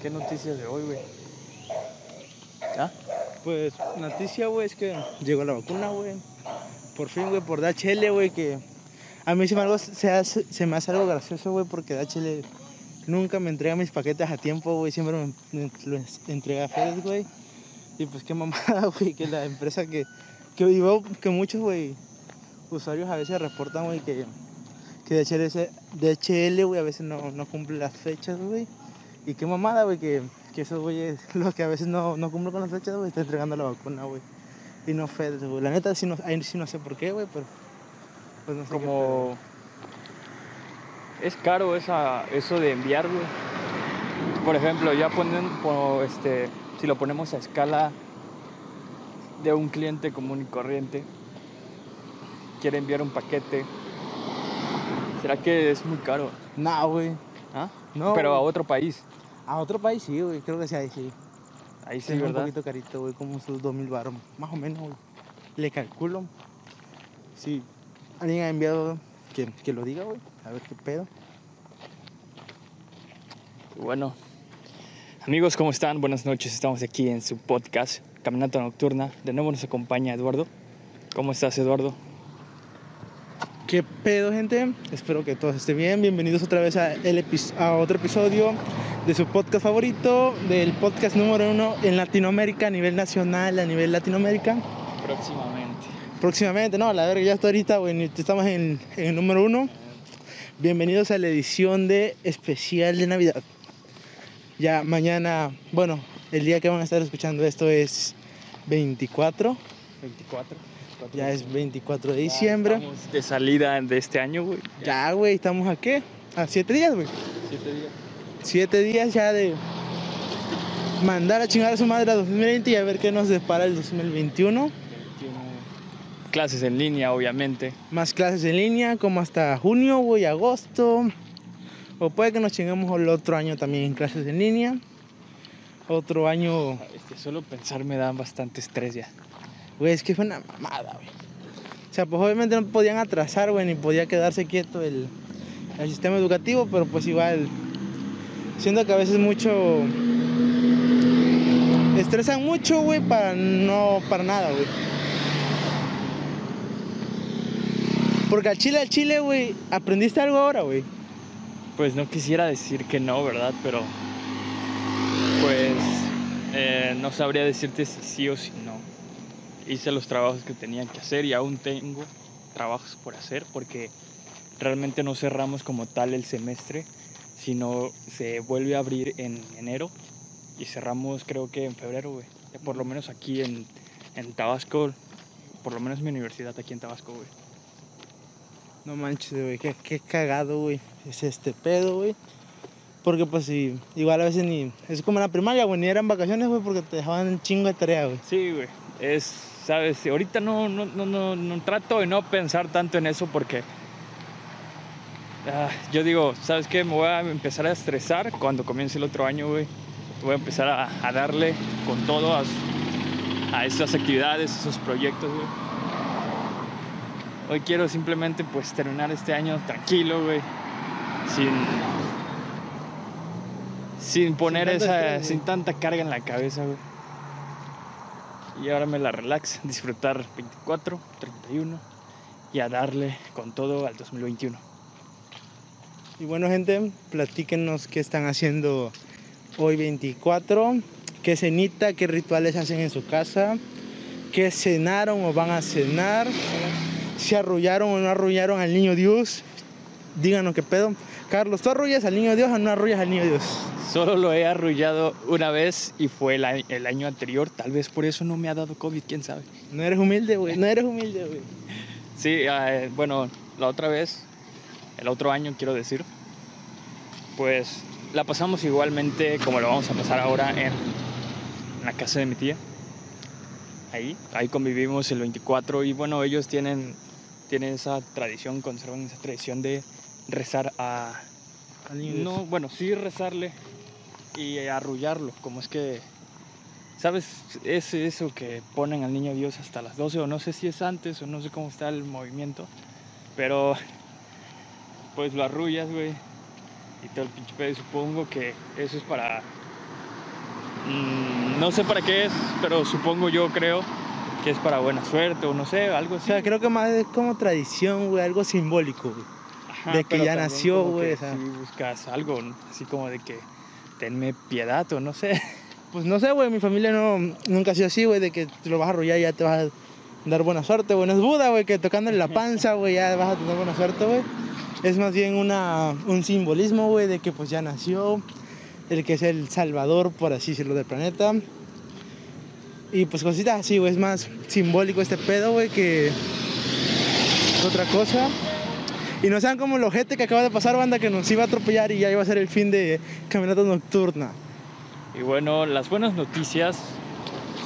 ¿Qué noticias de hoy, güey? ¿Ah? Pues noticia, güey, es que llegó la vacuna, güey. Por fin, güey, por DHL, güey, que a mí se me, algo, se, hace, se me hace algo gracioso, güey, porque DHL nunca me entrega mis paquetes a tiempo, güey. Siempre me, me los entrega a Fed, güey. Y pues qué mamada, güey, que la empresa que... Que, digo, que muchos, güey, usuarios a veces reportan, güey, que, que DHL, DHL, güey, a veces no, no cumple las fechas, güey. Y qué mamada, güey, que, que esos güeyes, los que a veces no, no cumplen con las fechas, güey, están entregando la vacuna, güey. Y no FedEx, güey. La neta, sí no, ahí sí no sé por qué, güey, pero... Pues no sé qué. Como... Es caro esa, eso de enviar, güey. Por ejemplo, ya ponen, po- este, si lo ponemos a escala de un cliente común y corriente, quiere enviar un paquete, ¿será que es muy caro? No, güey. ¿Ah? No, Pero a otro país. A otro país sí, güey. Creo que sí, ahí sí. Ahí sí, un ¿verdad? poquito carito, güey, como sus 2000 baros. Más o menos, güey. Le calculo. Sí. Alguien ha enviado que, que lo diga, güey. A ver qué pedo. Bueno, amigos, ¿cómo están? Buenas noches. Estamos aquí en su podcast, Caminata Nocturna. De nuevo nos acompaña Eduardo. ¿Cómo estás, Eduardo? ¿Qué pedo, gente? Espero que todos estén bien. Bienvenidos otra vez a, el epi- a otro episodio de su podcast favorito, del podcast número uno en Latinoamérica, a nivel nacional, a nivel Latinoamérica. Próximamente. Próximamente, no, la verga, ya está ahorita, ni- estamos en, en el número uno. Bienvenidos a la edición de especial de Navidad. Ya mañana, bueno, el día que van a estar escuchando esto es 24, 24. Ya es 24 de diciembre. Estamos de salida de este año, güey. Ya, güey, estamos a qué? A 7 días, güey. Siete días. 7 días ya de mandar a chingar a su madre a 2020 y a ver qué nos depara el 2021. 21. Clases en línea, obviamente. Más clases en línea, como hasta junio, güey, agosto. O puede que nos chingamos el otro año también en clases en línea. Otro año, Este, solo pensar me da bastante estrés ya. Güey, es que fue una mamada, güey. O sea, pues obviamente no podían atrasar, güey, ni podía quedarse quieto el, el sistema educativo, pero pues igual, siento que a veces mucho... Estresan mucho, güey, para no, para nada, güey. Porque al chile, al chile, güey, aprendiste algo ahora, güey. Pues no quisiera decir que no, ¿verdad? Pero pues eh, no sabría decirte si sí o si no. Hice los trabajos que tenía que hacer y aún tengo trabajos por hacer porque realmente no cerramos como tal el semestre, sino se vuelve a abrir en enero y cerramos creo que en febrero, güey. Por lo menos aquí en, en Tabasco, por lo menos mi universidad aquí en Tabasco, güey. No manches, güey, qué, qué cagado, güey. Es este pedo, güey. Porque pues sí, igual a veces ni... Es como en la primaria, güey, ni eran vacaciones, güey, porque te dejaban un chingo de tarea, güey. Sí, güey. Es, sabes, ahorita no, no, no, no, no trato de no pensar tanto en eso porque ah, yo digo, ¿sabes qué? Me voy a empezar a estresar cuando comience el otro año, güey. Voy a empezar a, a darle con todo a, a esas actividades, esos proyectos, güey. Hoy quiero simplemente pues terminar este año tranquilo, güey. Sin sin poner esa estrés, sin tanta carga en la cabeza, güey. Y ahora me la relax, disfrutar 24, 31 y a darle con todo al 2021. Y bueno, gente, platíquenos qué están haciendo hoy 24. ¿Qué cenita, qué rituales hacen en su casa? ¿Qué cenaron o van a cenar? ¿Si arrullaron o no arrullaron al niño Dios? Díganos qué pedo. Carlos, ¿tú arrullas al niño Dios o no arrullas al niño Dios? Solo lo he arrullado una vez y fue el, año anterior. Tal vez por eso no me ha dado COVID, quién sabe. No eres humilde, güey. No eres humilde, güey. Sí, eh, bueno, la otra vez, el otro año quiero decir, pues la pasamos igualmente como lo vamos a pasar ahora en, en la casa de mi tía. Ahí, ahí convivimos el 24 y bueno, ellos tienen, tienen esa tradición, conservan esa tradición de rezar a... No, bueno, sí rezarle y arrullarlo, como es que... ¿Sabes? Es eso que ponen al niño Dios hasta las 12 o no sé si es antes o no sé cómo está el movimiento. Pero pues lo arrullas, güey. y todo el pinche pedo. Supongo que eso es para. mm, no sé para qué es, pero supongo yo creo que es para buena suerte o no sé, algo O así. sea, creo que más es como tradición, güey, algo simbólico, güey. Ajá, de que ya nació, güey, o. Si buscas algo, ¿no? así como de que tenme piedad o no sé. Pues no sé, güey, mi familia no, nunca ha sido así, güey, de que te lo vas a arrollar y ya te vas a dar buena suerte, güey. Es Buda, güey, que tocándole la panza, güey, ya vas a tener buena suerte, güey. Es más bien una, un simbolismo, güey, de que pues ya nació, el que es el salvador, por así decirlo, del planeta. Y pues cositas así, güey, es más simbólico este pedo, güey, que otra cosa. Y no sean como el ojete que acaba de pasar, banda, que nos iba a atropellar y ya iba a ser el fin de caminata nocturna. Y bueno, las buenas noticias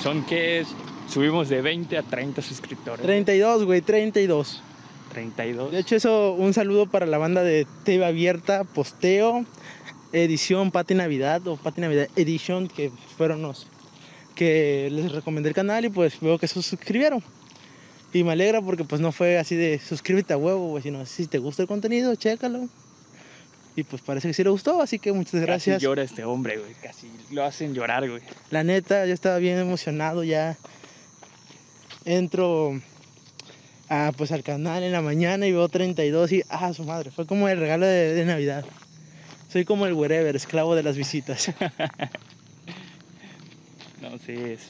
son que subimos de 20 a 30 suscriptores. 32, güey, 32. 32. De hecho, eso, un saludo para la banda de TV Abierta, Posteo, Edición Pati Navidad o Pati Navidad Edition, que fueron los que les recomendé el canal y pues veo que se suscribieron. Y me alegra porque pues no fue así de suscríbete a huevo, güey, sino si te gusta el contenido, chécalo. Y pues parece que sí le gustó, así que muchas gracias. Casi llora este hombre, güey. Casi lo hacen llorar, güey. La neta, yo estaba bien emocionado ya. Entro a, pues, al canal en la mañana y veo 32 y, ah, su madre, fue como el regalo de, de Navidad. Soy como el wherever, esclavo de las visitas. No, sí, es.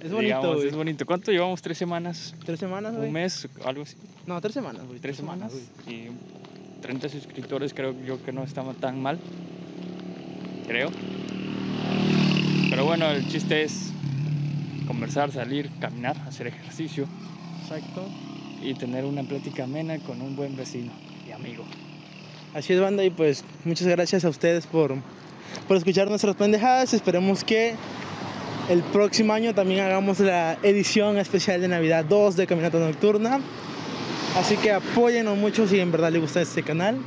Es bonito, digamos, güey. es bonito. ¿Cuánto llevamos? ¿Tres semanas? ¿Tres semanas, güey? ¿Un mes? ¿Algo así? No, tres semanas, güey. ¿Tres semanas? güey. Y 30 suscriptores creo yo que no estamos tan mal. Creo. Pero bueno, el chiste es conversar, salir, caminar, hacer ejercicio Exacto. y tener una plática amena con un buen vecino y amigo. Así es, banda, y pues muchas gracias a ustedes por, por escuchar nuestras pendejadas. Esperemos que el próximo año también hagamos la edición especial de Navidad 2 de Caminata Nocturna. Así que apóyenos mucho si en verdad les gusta este canal.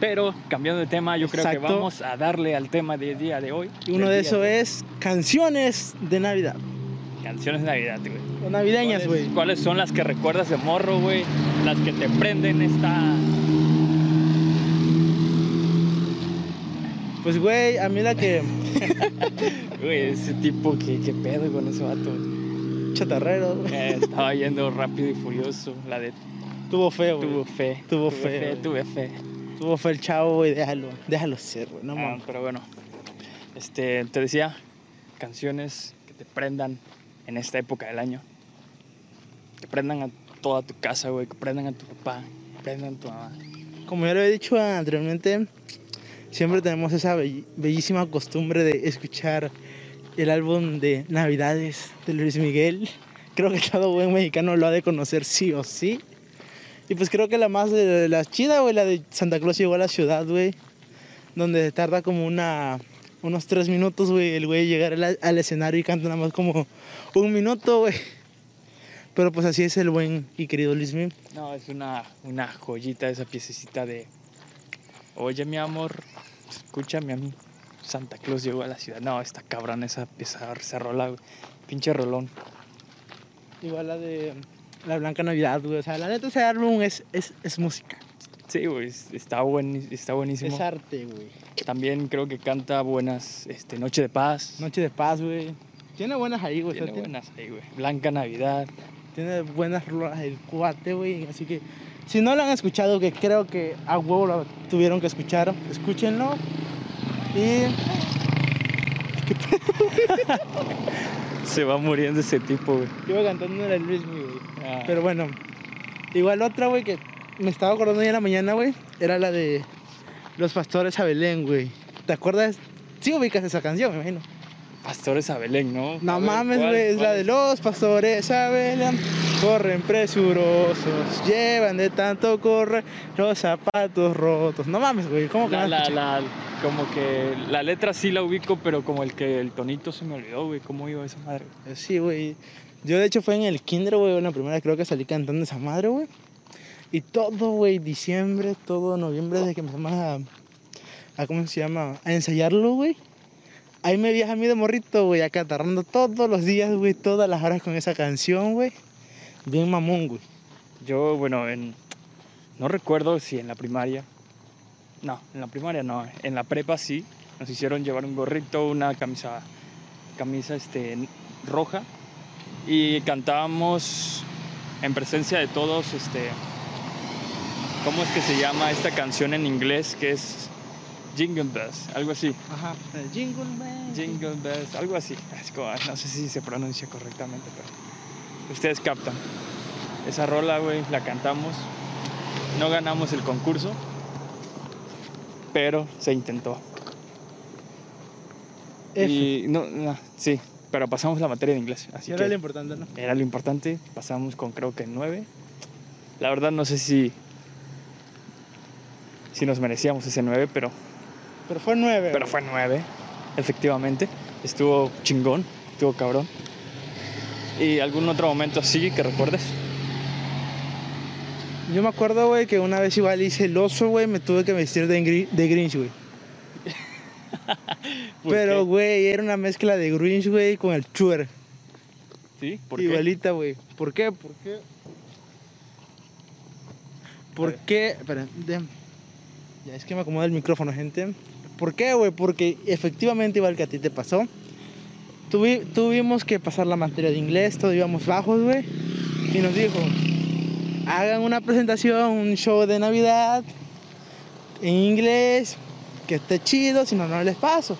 Pero cambiando de tema, yo creo que vamos a darle al tema del día de hoy. Y uno de esos es canciones de Navidad. Canciones de Navidad, güey. Navideñas, ¿Cuáles- güey. ¿Cuáles son las que recuerdas de morro, güey? Las que te prenden esta... Pues, güey, a mí la que. Güey, ese tipo, ¿qué, qué pedo con ese vato? Chatarrero, güey. Eh, estaba yendo rápido y furioso. La de Tuvo feo, güey. tuvo fe. Tuvo fe, güey. Tuve fe. Tuvo feo el chavo, güey. Déjalo. Déjalo ser, güey. No Ah, mames. pero bueno, este, te decía, canciones que te prendan en esta época del año. Que prendan a toda tu casa, güey. Que prendan a tu papá. Que prendan a tu mamá. Como ya lo he dicho anteriormente, siempre tenemos esa bell- bellísima costumbre de escuchar el álbum de Navidades de Luis Miguel. Creo que todo buen mexicano lo ha de conocer sí o sí. Y pues creo que la más de la chida, güey, la de Santa Claus llegó a la ciudad, güey. Donde tarda como una, unos tres minutos, güey, el güey llegar al, al escenario y canta nada más como un minuto, güey. Pero pues así es el buen y querido Luis Miguel. No, es una, una joyita esa piececita de... Oye, mi amor, escúchame a mí. Santa Claus llegó a la ciudad. No, está cabrón esa pieza, esa rola, güey. Pinche rolón. Igual la de La Blanca Navidad, güey. O sea, la neta ese álbum es, es, es música. Sí, güey, es- está, buen, está buenísimo. Es arte, güey. También creo que canta buenas, este, Noche de Paz. Noche de paz, güey. Tiene buenas ahí, güey. o sea, Tiene buenas ahí, güey. Blanca Navidad. tiene buenas rolas el cuate, güey. Así que si no lo han escuchado, que creo que a huevo lo tuvieron que escuchar, escúchenlo. Y Se va muriendo ese tipo, güey. iba cantando la Luis güey. Ah, Pero bueno, igual otra, güey, que me estaba acordando ya en la mañana, güey, era la de Los Pastores a Belén, güey. ¿Te acuerdas? Sí ubicas esa canción, me imagino. Pastores a Belén, ¿no? No ver, mames, ¿cuál- güey, es la de los pastores a Belén. Corren presurosos, llevan de tanto correr los zapatos rotos. No mames, güey, ¿cómo que La, la, la- como que la letra sí la ubico, pero como el que el tonito se me olvidó, güey. ¿Cómo iba esa madre? Sí, güey. Yo de hecho fue en el kinder, güey, la primera creo que salí cantando esa madre, güey. Y todo, güey, diciembre, todo noviembre, desde que empezamos a, a ¿cómo se llama? A ensayarlo, güey. Ahí me viaja a mí de morrito, güey, acatarrando todos los días, güey, todas las horas con esa canción, güey. Bien mamón, güey. Yo, bueno, en, no recuerdo si en la primaria No, en la primaria no. En la prepa sí. Nos hicieron llevar un gorrito, una camisa, camisa este, roja. Y cantábamos en presencia de todos, este, ¿cómo es que se llama esta canción en inglés que es Jingle Bells? Algo así. Ajá. Jingle bell. Jingle Bells, algo así. Es como- no sé si se pronuncia correctamente, pero ustedes captan. Esa rola, güey, la cantamos. No ganamos el concurso, pero se intentó. F. Y no, no, sí, pero pasamos la materia de inglés. Así era que lo importante, ¿no? era lo importante. Pasamos con creo que nueve. La verdad no sé si si nos merecíamos ese nueve, pero Pero fue nueve. pero fue nueve, efectivamente. Estuvo chingón, estuvo cabrón. ¿Y algún otro momento así que recuerdes? Yo me acuerdo, güey, que una vez igual hice el oso, güey, me tuve que vestir de, Gri- de Grinch, güey. ¿Por Pero, güey, era una mezcla de Grinch, güey, con el chuer. ¿Sí? ¿Por qué? Igualita, güey. ¿Por qué? ¿Por qué? ¿Por qué? Espera, de- ya es que me acomoda el micrófono, gente. ¿Por qué, güey? Porque efectivamente, igual que a ti te pasó, tuvi- tuvimos que pasar la materia de inglés, todos íbamos bajos, güey. Y nos dijo, hagan una presentación, un show de Navidad en inglés, que esté chido, si no, no les paso.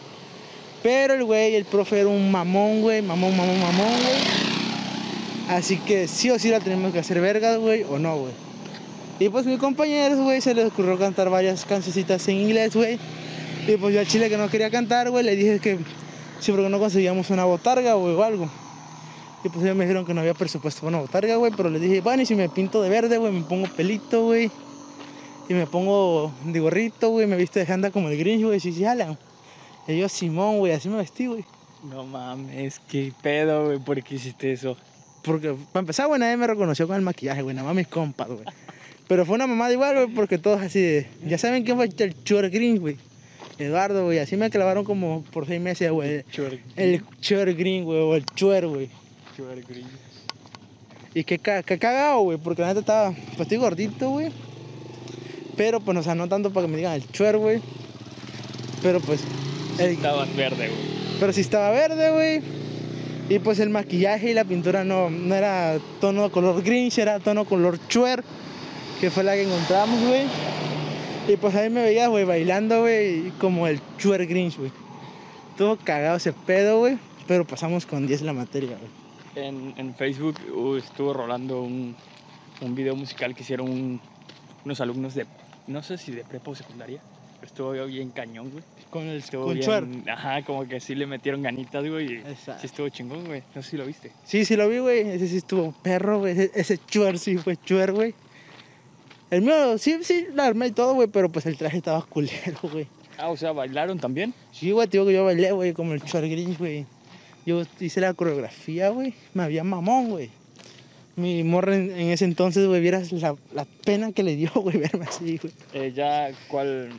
Pero el güey, el profe era un mamón, güey, mamón, mamón, mamón, güey. Así que sí o sí la tenemos que hacer vergas, güey, o no, güey. Y pues mis compañeros, güey, se les ocurrió cantar varias cancioncitas en inglés, güey. Y pues yo al chile que no quería cantar, güey, le dije que sí, porque no conseguíamos una botarga, güey, o algo. Y pues ellos me dijeron que no había presupuesto para una botarga, güey, pero les dije, bueno, y si me pinto de verde, güey, me pongo pelito, güey. Y me pongo de gorrito, güey, me visto de janda como el Grinch, güey, sí, sí, jalan. Y yo, Simón, güey, así me vestí, güey. No mames, qué pedo, güey, ¿por qué hiciste eso? Porque, para empezar, güey, nadie me reconoció con el maquillaje, güey, nada más mis compas, güey. Pero fue una mamada igual, güey, porque todos así de... Ya saben quién fue el Chuer Green, güey. Eduardo, güey, así me clavaron como por seis meses, güey. Chuer, El Chuer Green, güey, o el Chuer, güey. chuer gris. Y qué, ca- qué cagado, güey, porque la neta estaba... Pues estoy gordito, güey. Pero, pues, o sea, no tanto para que me digan el Chuer, güey. Pero, pues... El, Estabas verde, güey. Pero sí estaba verde, güey. Y pues el maquillaje y la pintura no, no era tono color grinch, era tono color chuer, que fue la que encontramos, güey. Y pues ahí me veía, güey, bailando, güey, como el chuer grinch, güey. Todo cagado ese pedo, güey. Pero pasamos con 10 la materia, güey. En, en Facebook uh, estuvo rolando un, un video musical que hicieron un- unos alumnos de, no sé si de prepa o secundaria, estuvo bien cañón, güey. Con el Estuvo con bien, chuer. Ajá, como que sí le metieron ganitas, güey. Exacto. Sí estuvo chingón, güey. No sé si lo viste. Sí, sí lo vi, güey. Ese sí estuvo perro, güey. Ese, ese chuer sí fue chuer, güey. El mío, sí, sí, la armé y todo, güey, pero pues el traje estaba culero, güey. Ah, o sea, ¿bailaron también? Sí, güey, te digo que yo bailé, güey, como el Chuar Grinch, güey. Yo hice la coreografía, güey. Me había mamón, güey. Mi morra en, en ese entonces, güey, vieras la, la pena que le dio, güey, verme así, güey. Eh, ya, ¿cuál?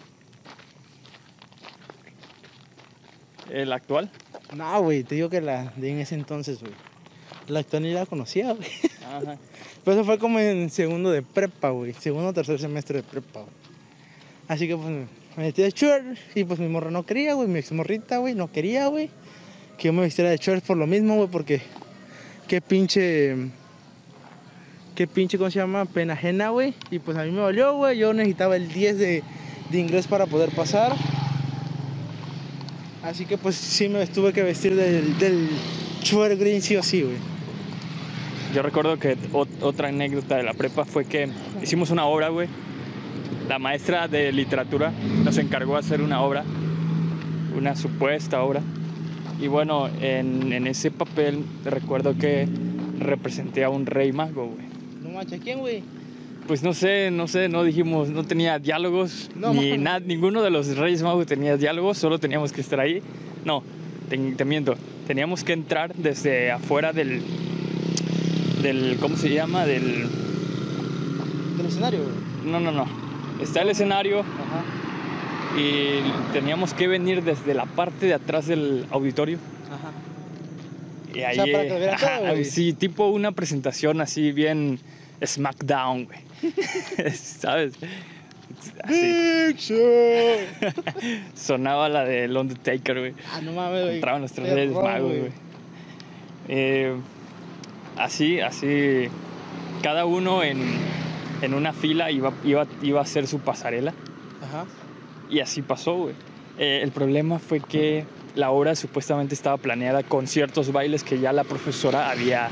¿El actual? No, güey, te digo que la de en ese entonces, güey. La actual ni la conocía, güey. Ajá. Pero eso fue como en segundo de prepa, güey. Segundo o tercer semestre de prepa, güey. Así que, pues, me metí de short y, pues, mi morra no quería, güey. Mi ex morrita, güey, no quería, güey. Que yo me vistiera de short por lo mismo, güey, porque... Qué pinche... Qué pinche, ¿cómo se llama? Pena ajena, güey. Y, pues, a mí me valió, güey. Yo necesitaba el 10 de, de inglés para poder pasar. Así que, pues, sí me tuve que vestir del, del short green sí o sí, güey. Yo recuerdo que ot- otra anécdota de la prepa fue que hicimos una obra, güey. La maestra de literatura nos encargó de hacer una obra, una supuesta obra. Y bueno, en, en ese papel recuerdo que representé a un rey mago, güey. No manches, ¿quién, güey? Pues no sé, no sé, no dijimos, no tenía diálogos, No, ni nada, ninguno de los Reyes Magos tenía diálogos, solo teníamos que estar ahí. No, te, te miento, teníamos que entrar desde afuera del, del, ¿cómo se llama? Del, Del escenario, no, no, no, está el escenario Ajá. y teníamos que venir desde la parte de atrás del auditorio. Ajá. Y ahí, sea, para que lo todo, sí, tipo una presentación así bien SmackDown, güey. ¿Sabes? así. Big Show. Sonaba la del Undertaker, güey. Ah, no mames, güey. Entraban los tres magos, güey. Eh, así, así, cada uno en, en una fila iba, iba, iba a hacer su pasarela. Ajá. Y así pasó, güey. Eh, el problema fue que la obra supuestamente estaba planeada con ciertos bailes que ya la profesora había,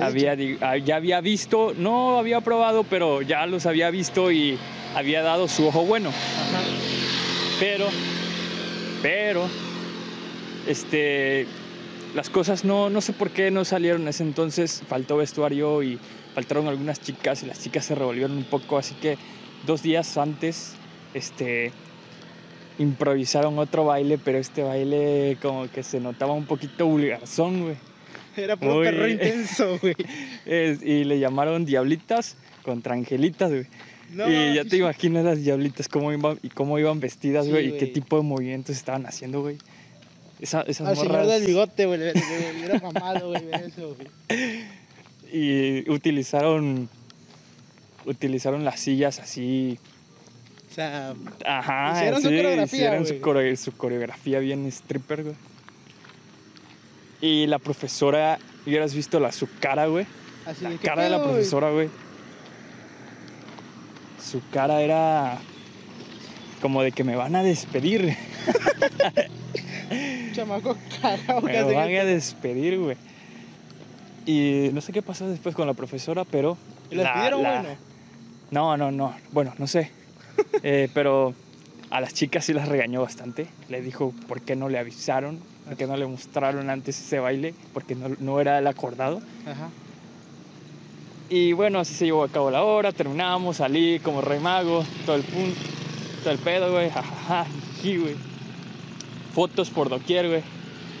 había, ah, ya había visto, no había probado, pero ya los había visto y había dado su ojo bueno. Ajá. Pero, pero, este, las cosas no, no sé por qué no salieron en ese entonces. Faltó vestuario y faltaron algunas chicas y las chicas se revolvieron un poco. Así que dos días antes, este, improvisaron otro baile, pero este baile como que se notaba un poquito vulgarzón, güey. Era puro Muy- perro intenso, güey. Y le llamaron Diablitas contra Angelitas, güey. No, y ya te imaginas las diablitas cómo iban y cómo iban vestidas, Sí, güey, y qué tipo de movimientos estaban haciendo, güey. Esa, esas Al señor del bigote, güey. Le hubiera mamado, güey, ver eso, güey. y utilizaron utilizaron las sillas así, O sea, ajá, Hicieron su sí, coreografía, hicieron su, core- su coreografía bien stripper, güey. Y la profesora, hubieras visto la su cara, güey. así La de, ¿qué cara de la profesora, güey. Su cara era como de que me van a despedir. Chamaco cagado, Me casi van a despedir, güey. Y no sé qué pasó después con la profesora, pero... ¿Y las la- pidieron, la- bueno? No, no, no. Bueno, no sé. Eh, pero a las chicas sí las regañó bastante. Le dijo por qué no le avisaron, por qué no le mostraron antes ese baile, porque no, no era el acordado. Ajá. Y bueno, así se llevó a cabo la hora, terminamos, salí como rey mago, todo el punto, todo el pedo, güey, jajaja, güey. Fotos por doquier, güey.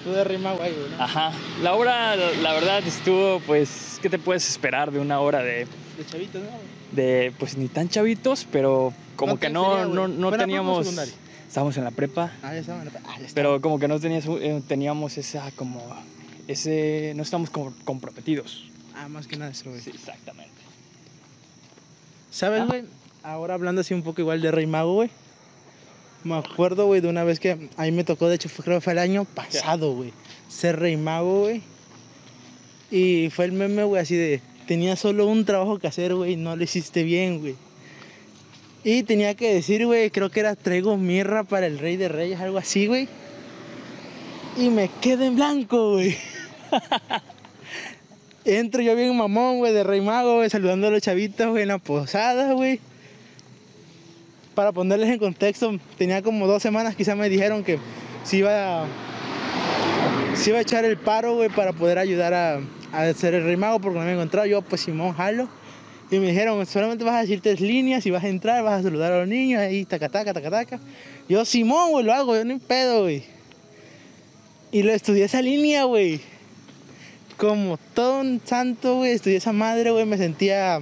Tú de rima, güey, güey, ¿no? Ajá. La obra, la verdad, estuvo, pues, ¿qué te puedes esperar de una hora de, De chavitos, ¿no? de pues, ni tan chavitos, pero como ¿Cuánto que no, sería, no, no ¿Fuera prepa teníamos... Estábamos en la prepa, Ah, ya estaban. Ah, ya pero como que no tenías, eh, teníamos esa, como, ese, no estamos como comprometidos. Ah, más que nada eso, güey. Sí, exactamente. ¿Sabes, Ah. güey? Ahora hablando así un poco igual de Rey Mago, güey. Me acuerdo, güey, de una vez que a mí me tocó, de hecho, fue, creo que fue el año pasado, güey. Ser Rey Mago, güey. Y fue el meme, güey, así de... Tenía solo un trabajo que hacer, güey, no lo hiciste bien, güey. Y tenía que decir, güey, creo que era traigo mirra para el Rey de Reyes, algo así, güey. Y me quedé en blanco, güey. Entro yo bien mamón, güey, de Rey Mago, güey, saludando a los chavitos, güey, en la posada, güey. Para ponerles en contexto, tenía como dos semanas, quizás me dijeron que si iba a, a echar el paro, güey, para poder ayudar a, hacer el Rey Mago, porque no me encontraba. Yo, pues, Simón, jalo. Y me dijeron, solamente vas a decir tres líneas y vas a entrar, vas a saludar a los niños, ahí, taca, taca, taca, taca. Yo, Simón, güey, lo hago, yo ni pedo, güey. Y lo estudié esa línea, güey como todo un santo, güey, estudié esa madre, güey, me sentía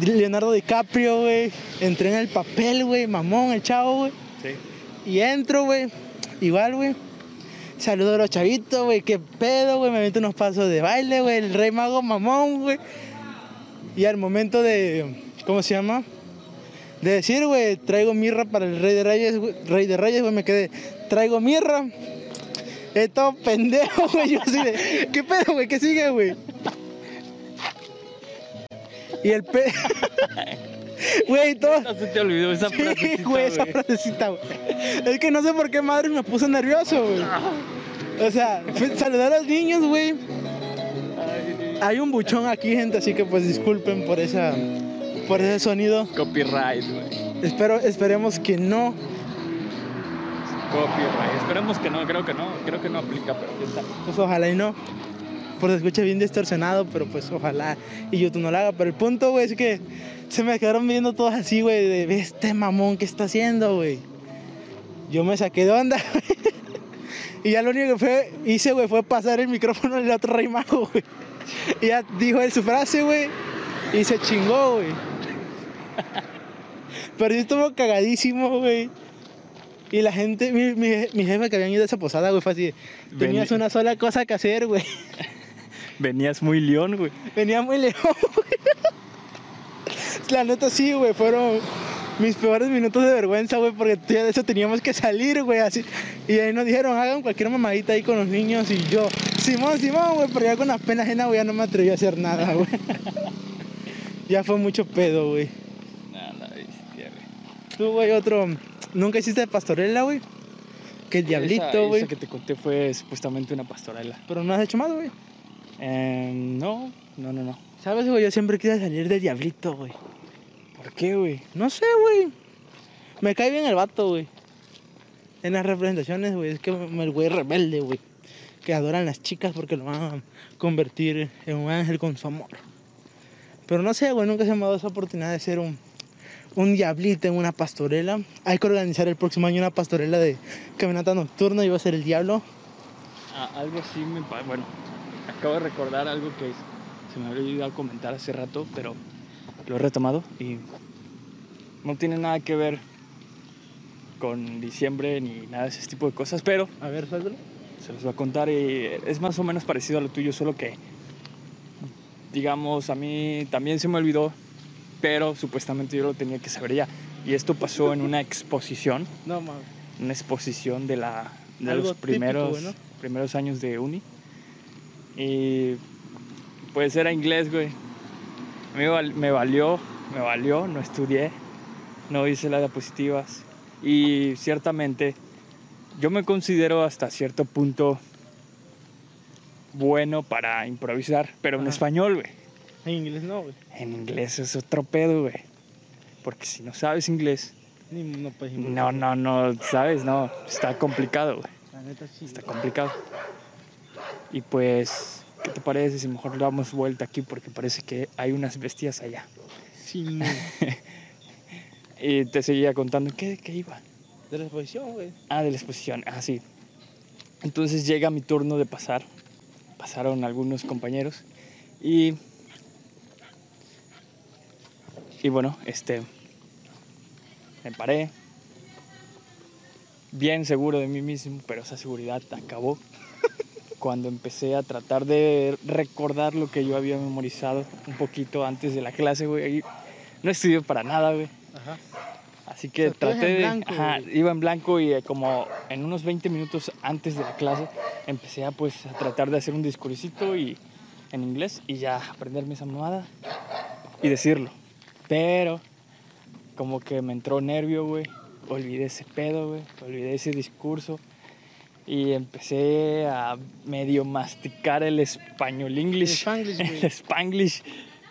Leonardo DiCaprio, güey. Entré en el papel, güey, mamón, el chavo, güey. Sí. Y entro, güey, igual, güey. Saludo a los chavitos, güey, qué pedo, güey, me meto unos pasos de baile, güey, el rey mago mamón, güey. Y al momento de, ¿cómo se llama? De decir, güey, traigo mirra para el rey de reyes, güey, rey de reyes, güey, me quedé, traigo mirra. Es todo pendejo, güey. Yo así de, ¿qué pedo, güey? ¿Qué sigue, güey? Y el pe... Güey, todo... No se te olvidó esa Sí, frasecita, güey, esa frasecita, güey. Es que no sé por qué madre me puso nervioso, güey. O sea, saludar a los niños, güey. Ay, Hay un buchón aquí, gente, así que pues disculpen por esa... Por ese sonido. Copyright, güey. Espero, esperemos que no. Copyright. Esperemos que no, creo que no. Creo que no aplica, pero quién sabe. Pues ojalá y no. Porque se escucha bien distorsionado, pero pues ojalá y YouTube no lo haga. Pero el punto, güey, es que se me quedaron viendo todos así, güey, de "Ve este mamón que está haciendo, güey. Yo me saqué de onda, güey. Y ya lo único que fue, hice, güey, fue pasar el micrófono al otro rey mago, güey. Y ya dijo él su frase, güey. Y se chingó, güey. Pero sí estuvo cagadísimo, güey. Y la gente, mi, mi, mi jefe que habían ido a esa posada, güey, fue así. Tenías una sola cosa que hacer, güey. Venías muy león, güey. Venía muy lejos, güey. La neta sí, güey, fueron... mis peores minutos de vergüenza, güey, porque ya de eso teníamos que salir, güey, así. Y ahí nos dijeron, hagan cualquier mamadita ahí con los niños. Y yo, Simón, Simón, güey, pero ya con la pena ajena, güey, ya no me atreví a hacer nada, güey. ya fue mucho pedo, güey. Nada, bestia, güey. Tú, güey, otro. ¿Nunca hiciste pastorela, güey? Que Esa- diablito, güey. Esa que te conté fue supuestamente una pastorela. Pero no has hecho más, güey. Eh, no, no, no, no. ¿Sabes, güey? Yo siempre quise salir de diablito, güey. ¿Por qué, güey? No sé, güey. Me cae bien el vato, güey. En las representaciones, güey. Es que el güey rebelde, güey. Que adoran las chicas porque lo van a convertir en un ángel con su amor. Pero no sé, güey. Nunca se me ha dado esa oportunidad de ser un, un diablito en una pastorela. Hay que organizar el próximo año una pastorela de caminata nocturna. Y va a ser el diablo. Ah, algo así me pa- Bueno, acabo de recordar algo que se me había olvidado comentar hace rato, pero lo he retomado y no tiene nada que ver con diciembre ni nada de ese tipo de cosas, pero A ver, suéltalo. se los voy a contar y es más o menos parecido a lo tuyo, solo que, digamos, a mí también se me olvidó, pero supuestamente yo lo tenía que saber ya. Y esto pasó en una exposición, No, mames. una exposición de, la, de Algo los típico, primeros, güey, ¿no? primeros años de uni. Y pues era inglés, güey. A mí me val- me valió, me valió, no estudié, no hice las diapositivas. Y ciertamente yo me considero hasta cierto punto bueno para improvisar, pero en Ajá. español, güey. En inglés no, güey. En inglés es otro pedo, güey. Porque si no sabes inglés, Ni, no puedes no, no, no, sabes, no, está complicado, güey. La neta sí. Está complicado. Y pues, ¿qué te parece si mejor damos vuelta aquí? Porque parece que hay unas bestias allá. Sí. Y te seguía contando, ¿qué, qué iba? De la exposición, güey. Ah, de la exposición, ah, sí. Entonces llega mi turno de pasar. Pasaron algunos compañeros. Y. Y bueno, este. Me paré. Bien seguro de mí mismo, pero esa seguridad acabó. Cuando empecé a tratar de recordar lo que yo había memorizado un poquito antes de la clase, güey. No estudié para nada, güey. Ajá. Así que O sea, traté en de. blanco, ajá, güey. iba en blanco y eh, como en unos 20 minutos antes de la clase empecé a pues a tratar de hacer un discursito y en inglés y ya aprenderme esa mamada y decirlo. Pero como que me entró nervio, güey. Olvidé ese pedo, güey. Olvidé ese discurso. Y empecé a medio masticar el español El English Spanglish, el. Spanglish.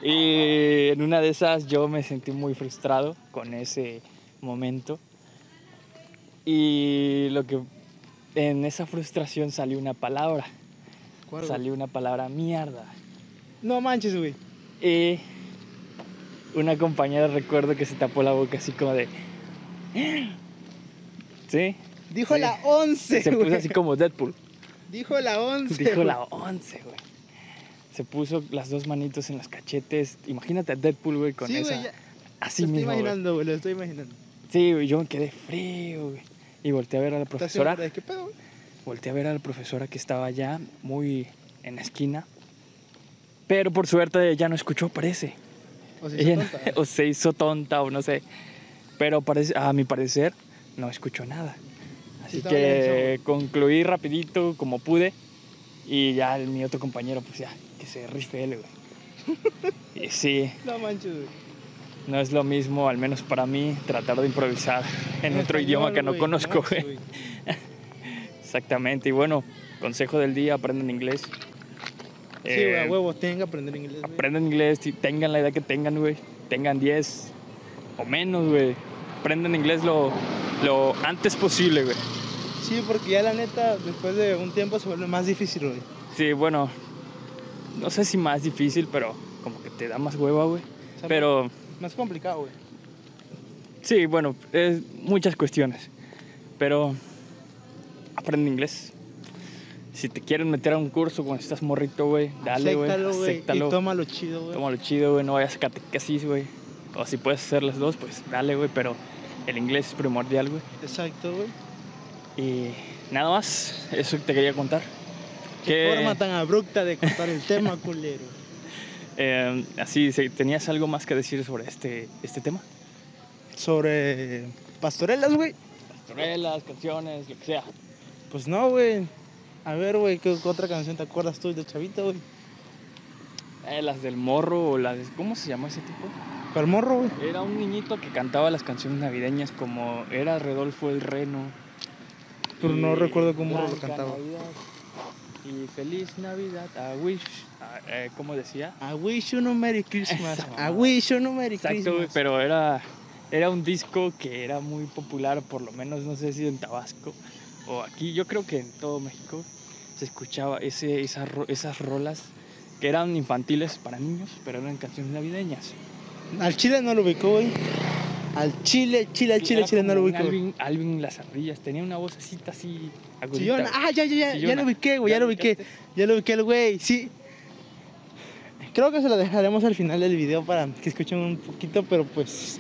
Y en una de esas yo me sentí muy frustrado con ese momento. Y lo que en esa frustración salió una palabra. ¿Cuál? Salió una palabra mierda. No manches, güey. Y una compañera recuerdo que se tapó la boca así como de. ¿Sí? Dijo Sí. la 11, Se güey. puso así como Deadpool. Dijo la 11. Dijo güey. la 11, güey. Se puso las dos manitos en los cachetes. Imagínate a Deadpool, güey, con sí, esa. güey, ya. Así lo estoy mismo. imaginando, güey. Lo estoy imaginando. Sí, güey, yo me quedé frío, güey. Y volteé a ver a la ¿Estás profesora. qué pedo, güey? Volteé a ver a la profesora que estaba allá, muy en la esquina. Pero por suerte ella no escuchó, parece. O Ella hizo no- tonta. o se hizo tonta o no sé. Pero parece, a mi parecer no escuchó nada. Así que concluí rapidito como pude. Y ya mi otro compañero, pues ya, que se rife él, güey. y sí, No manches, güey. no es lo mismo, al menos para mí, tratar de improvisar en, otro español, idioma que no conozco, güey. Exactamente. Y bueno, consejo del día, aprendan inglés. Sí, güey, Eh, a huevos, tienen que aprender inglés. Aprendan inglés, tengan la edad que tengan, güey. Tengan 10 o menos, güey. Aprendan inglés lo, lo antes posible, güey. Sí, porque ya la neta, después de un tiempo se vuelve más difícil, güey. Sí, bueno, no sé si más difícil, pero como que te da más hueva, güey. O sea, Pero Más complicado, güey. sí, bueno, es muchas cuestiones. Pero aprende inglés. Si te quieren meter a un curso cuando estás morrito, güey, dale, güey. Acéptalo, güey. Y tómalo chido, güey. Tómalo chido, güey, no vayas a catequesis, güey. O si puedes hacer las dos, pues dale, güey, pero el inglés es primordial, güey. Exacto, güey. Y nada más, eso te quería contar. Qué Que, forma tan abrupta de contar el tema, culero. eh, así, ¿tenías algo más que decir sobre este, este tema? sobre pastorelas, güey. Pastorelas, canciones, lo que sea. Pues no, güey. A ver, güey, ¿qué otra canción te acuerdas tú de Chavito, güey? Eh, las del morro o las de... ¿Cómo se llama ese tipo? ¿Cuál morro, güey? Era un niñito que cantaba las canciones navideñas como era Redolfo el Reno. Pero no recuerdo cómo lo cantaba. Navidad, Y feliz Navidad, I wish. ah, eh, ¿Cómo decía? I wish you no Merry Christmas. Esa I wish you no Merry Exacto, Christmas. pero era, era un disco que era muy popular, por lo menos no sé si en Tabasco o aquí, yo creo que en todo México se escuchaba ese, esas, esas rolas que eran infantiles para niños, pero eran canciones navideñas. Al chile no lo ubicó, güey. Al chile, chile, al chile, chile no lo ubicó. Alvin, Alvin Las Ardillas, tenía una vocecita así agudita. Ah, ya, ya, ya, ya Chillona. lo ubiqué, güey, ¿Ya ya lo ubiqué. Ya lo ubiqué el güey, sí. Creo que se lo dejaremos al final del video para que escuchen un poquito, pero pues.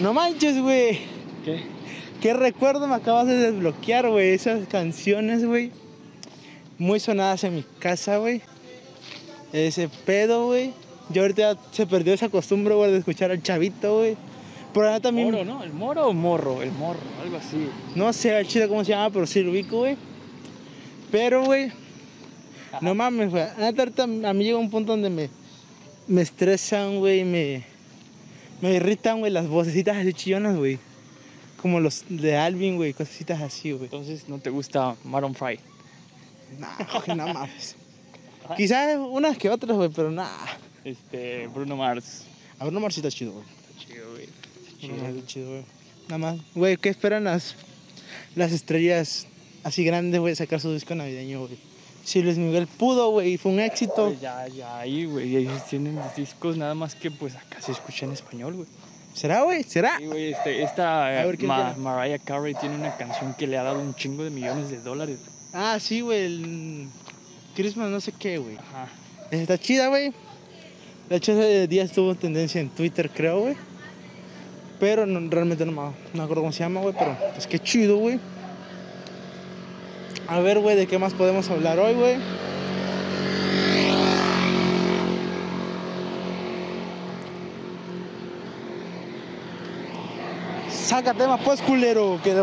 No manches, güey. ¿Qué? Qué recuerdo me acabas de desbloquear, güey. Esas canciones, güey. Muy sonadas en mi casa, güey. Ese pedo, güey. Yo ahorita se perdió esa costumbre, güey, de escuchar al chavito, güey. Pero ahora también. Moro, ¿no? ¿El moro o morro? El morro, algo así. No sé al chile cómo se llama, pero sí lo ubico, güey. Pero, güey, no mames, güey. Ahorita a mí llega un punto donde me, me estresan, güey, me, me irritan, güey, las vocecitas así chillonas, güey. Como los de Alvin, güey, cositas así, güey. Entonces no te gusta Maroon 5. Nah, güey, no mames. Quizás unas que otras, güey, pero nada. Este, Bruno Mars. A ver, no Marcita chido, güey. Está chido, güey. Está Bruno chido. Mars está chido, güey. Nada más. Güey, ¿qué esperan las, las estrellas así grandes, güey, sacar su disco navideño, güey? Si Luis Miguel pudo, güey, y fue un éxito. Ya, ya, ahí, güey. Ellos tienen discos, nada más que pues acá se escucha en español, güey. ¿Será, güey? ¿Será? Sí, güey, este, esta A ver, eh, ¿quién Ma-? Mariah Carey tiene una canción que le ha dado un chingo de millones de dólares. Ah, sí, güey, el Christmas no sé qué, güey. Ajá. Está chida, güey. De hecho, ese día estuvo en tendencia en Twitter, creo, güey. Pero no- realmente no me, no me acuerdo cómo se llama, güey. Pero pues qué chido, güey. A ver, güey, ¿de qué más podemos hablar hoy, güey? Saca tema, pues, culero, que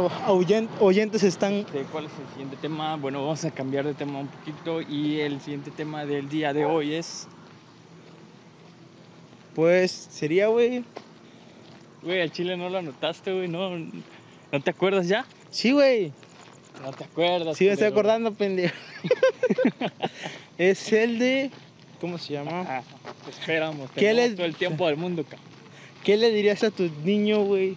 oyentes están... ¿Cuál es el siguiente tema? Bueno, vamos a cambiar de tema un poquito y el siguiente tema del día de hoy es... Pues, sería, güey... Güey, al chile no lo anotaste, güey, no, ¿no te acuerdas ya? Sí, güey. No te acuerdas. Sí, me estoy acordando, pendejo. es el de. ¿Cómo se llama? Ajá, te esperamos. ¿Qué tenemos les- todo el tiempo del mundo, cabrón. ¿Qué le dirías a tu niño, güey?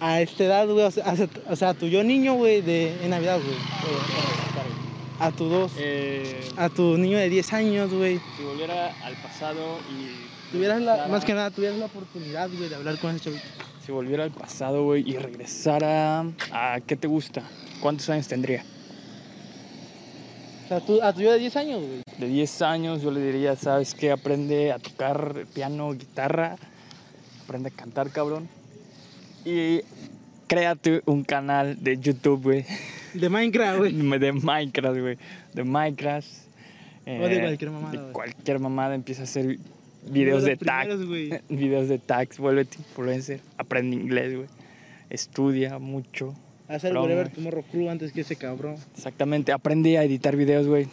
A esta edad, güey. O sea, a- o sea, a tu yo niño, güey, de en Navidad, güey. A tu dos. Eh, A tu niño de 10 años, güey. si volviera al pasado y... Tuvieras la, más que nada, tuvieras la oportunidad, güey, de hablar con ese chavito. Si volviera al pasado, güey, y regresara a... ¿Qué te gusta? ¿Cuántos años tendría? O sea, tú- a tu yo de 10 años, güey. De 10 años yo le diría, ¿sabes qué? Aprende a tocar piano, guitarra, aprende a cantar, cabrón. Y créate un canal de YouTube, güey, De Minecraft, güey. de Minecraft, güey. De Minecraft. eh, O de cualquier mamada, De cualquier mamada empieza a hacer videos de los tags. Videos de tags, vuélvete influencer, aprende inglés, güey. Estudia mucho. Hacer. Whatever Tomorrow Crew antes que ese cabrón. Exactamente, aprende a editar videos, güey.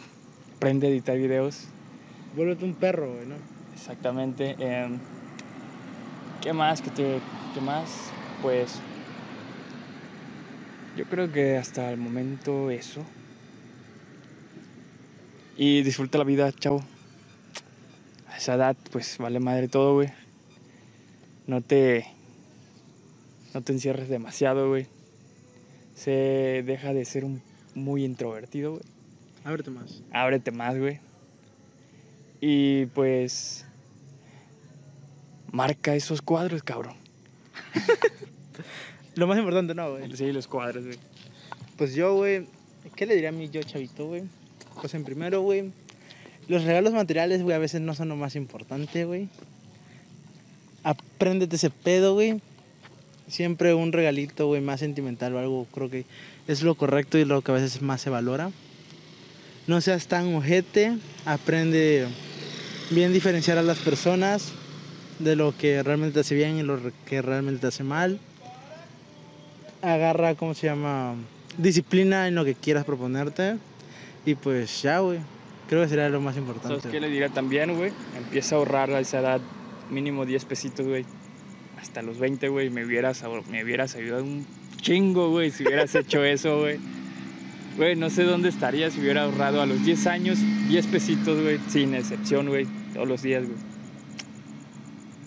Aprende a editar videos. Vuélvete un perro, güey, ¿no? Exactamente. em, ¿Qué más? ¿Qué, te, ¿Qué más? Pues yo creo que hasta el momento eso. Y disfruta la vida, chavo. A esa edad, pues vale madre todo, güey. No te. No te encierres demasiado, güey. Se deja de ser un muy introvertido, güey Ábrete más. ábrete más, güey. Y pues marca esos cuadros, cabrón. Lo más importante, no, güey. Sí, los cuadros, güey. Pues yo, güey, ¿qué le diría a mi yo chavito, güey? Pues en primero, güey, los regalos materiales, güey, a veces no son lo más importante, güey. Apréndete ese pedo, güey. Siempre un regalito, güey, más sentimental o algo, creo que es lo correcto y lo que a veces más se valora. No seas tan ojete, aprende bien diferenciar a las personas. de lo que realmente te hace bien y lo que realmente te hace mal. Agarra, ¿cómo se llama? Disciplina en lo que quieras proponerte. Y pues ya, güey. Creo que sería lo más importante. ¿Sabes qué le diría también, güey? Empieza a ahorrar a esa edad mínimo 10 pesitos, güey. Hasta los 20, güey, me hubieras, me hubieras ayudado un chingo, güey, si hubieras hecho eso, güey. Güey, no sé dónde estaría si hubiera ahorrado a los 10 años 10 pesitos, güey, sin excepción, güey, todos los días, güey.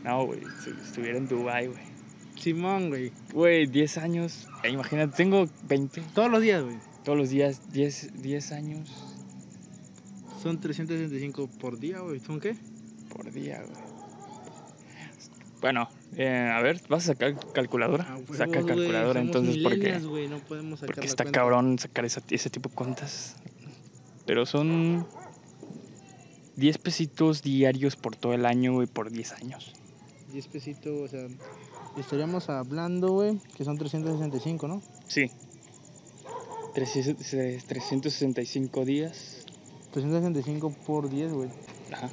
No, güey, si estuviera en Dubai, güey. Simón, güey. Güey, 10 años, eh, imagínate, tengo 20 Todos los días, güey. todos los días, 10, 10 años Son 365 por día, güey. ¿Son qué? por día, güey. Bueno, eh, a ver, ¿vas a sacar calculadora? Ah, huevo, Saca calculadora entonces porque, güey, no podemos sacar porque está cuenta. cabrón sacar esa- ese tipo de cuentas. Pero son 10 pesitos diarios por todo el año, güey, por 10 años. 10 pesitos, o sea, estaríamos hablando, güey, que son 365, ¿no? Sí. 300 365 días. 365 por 10, güey. Ajá.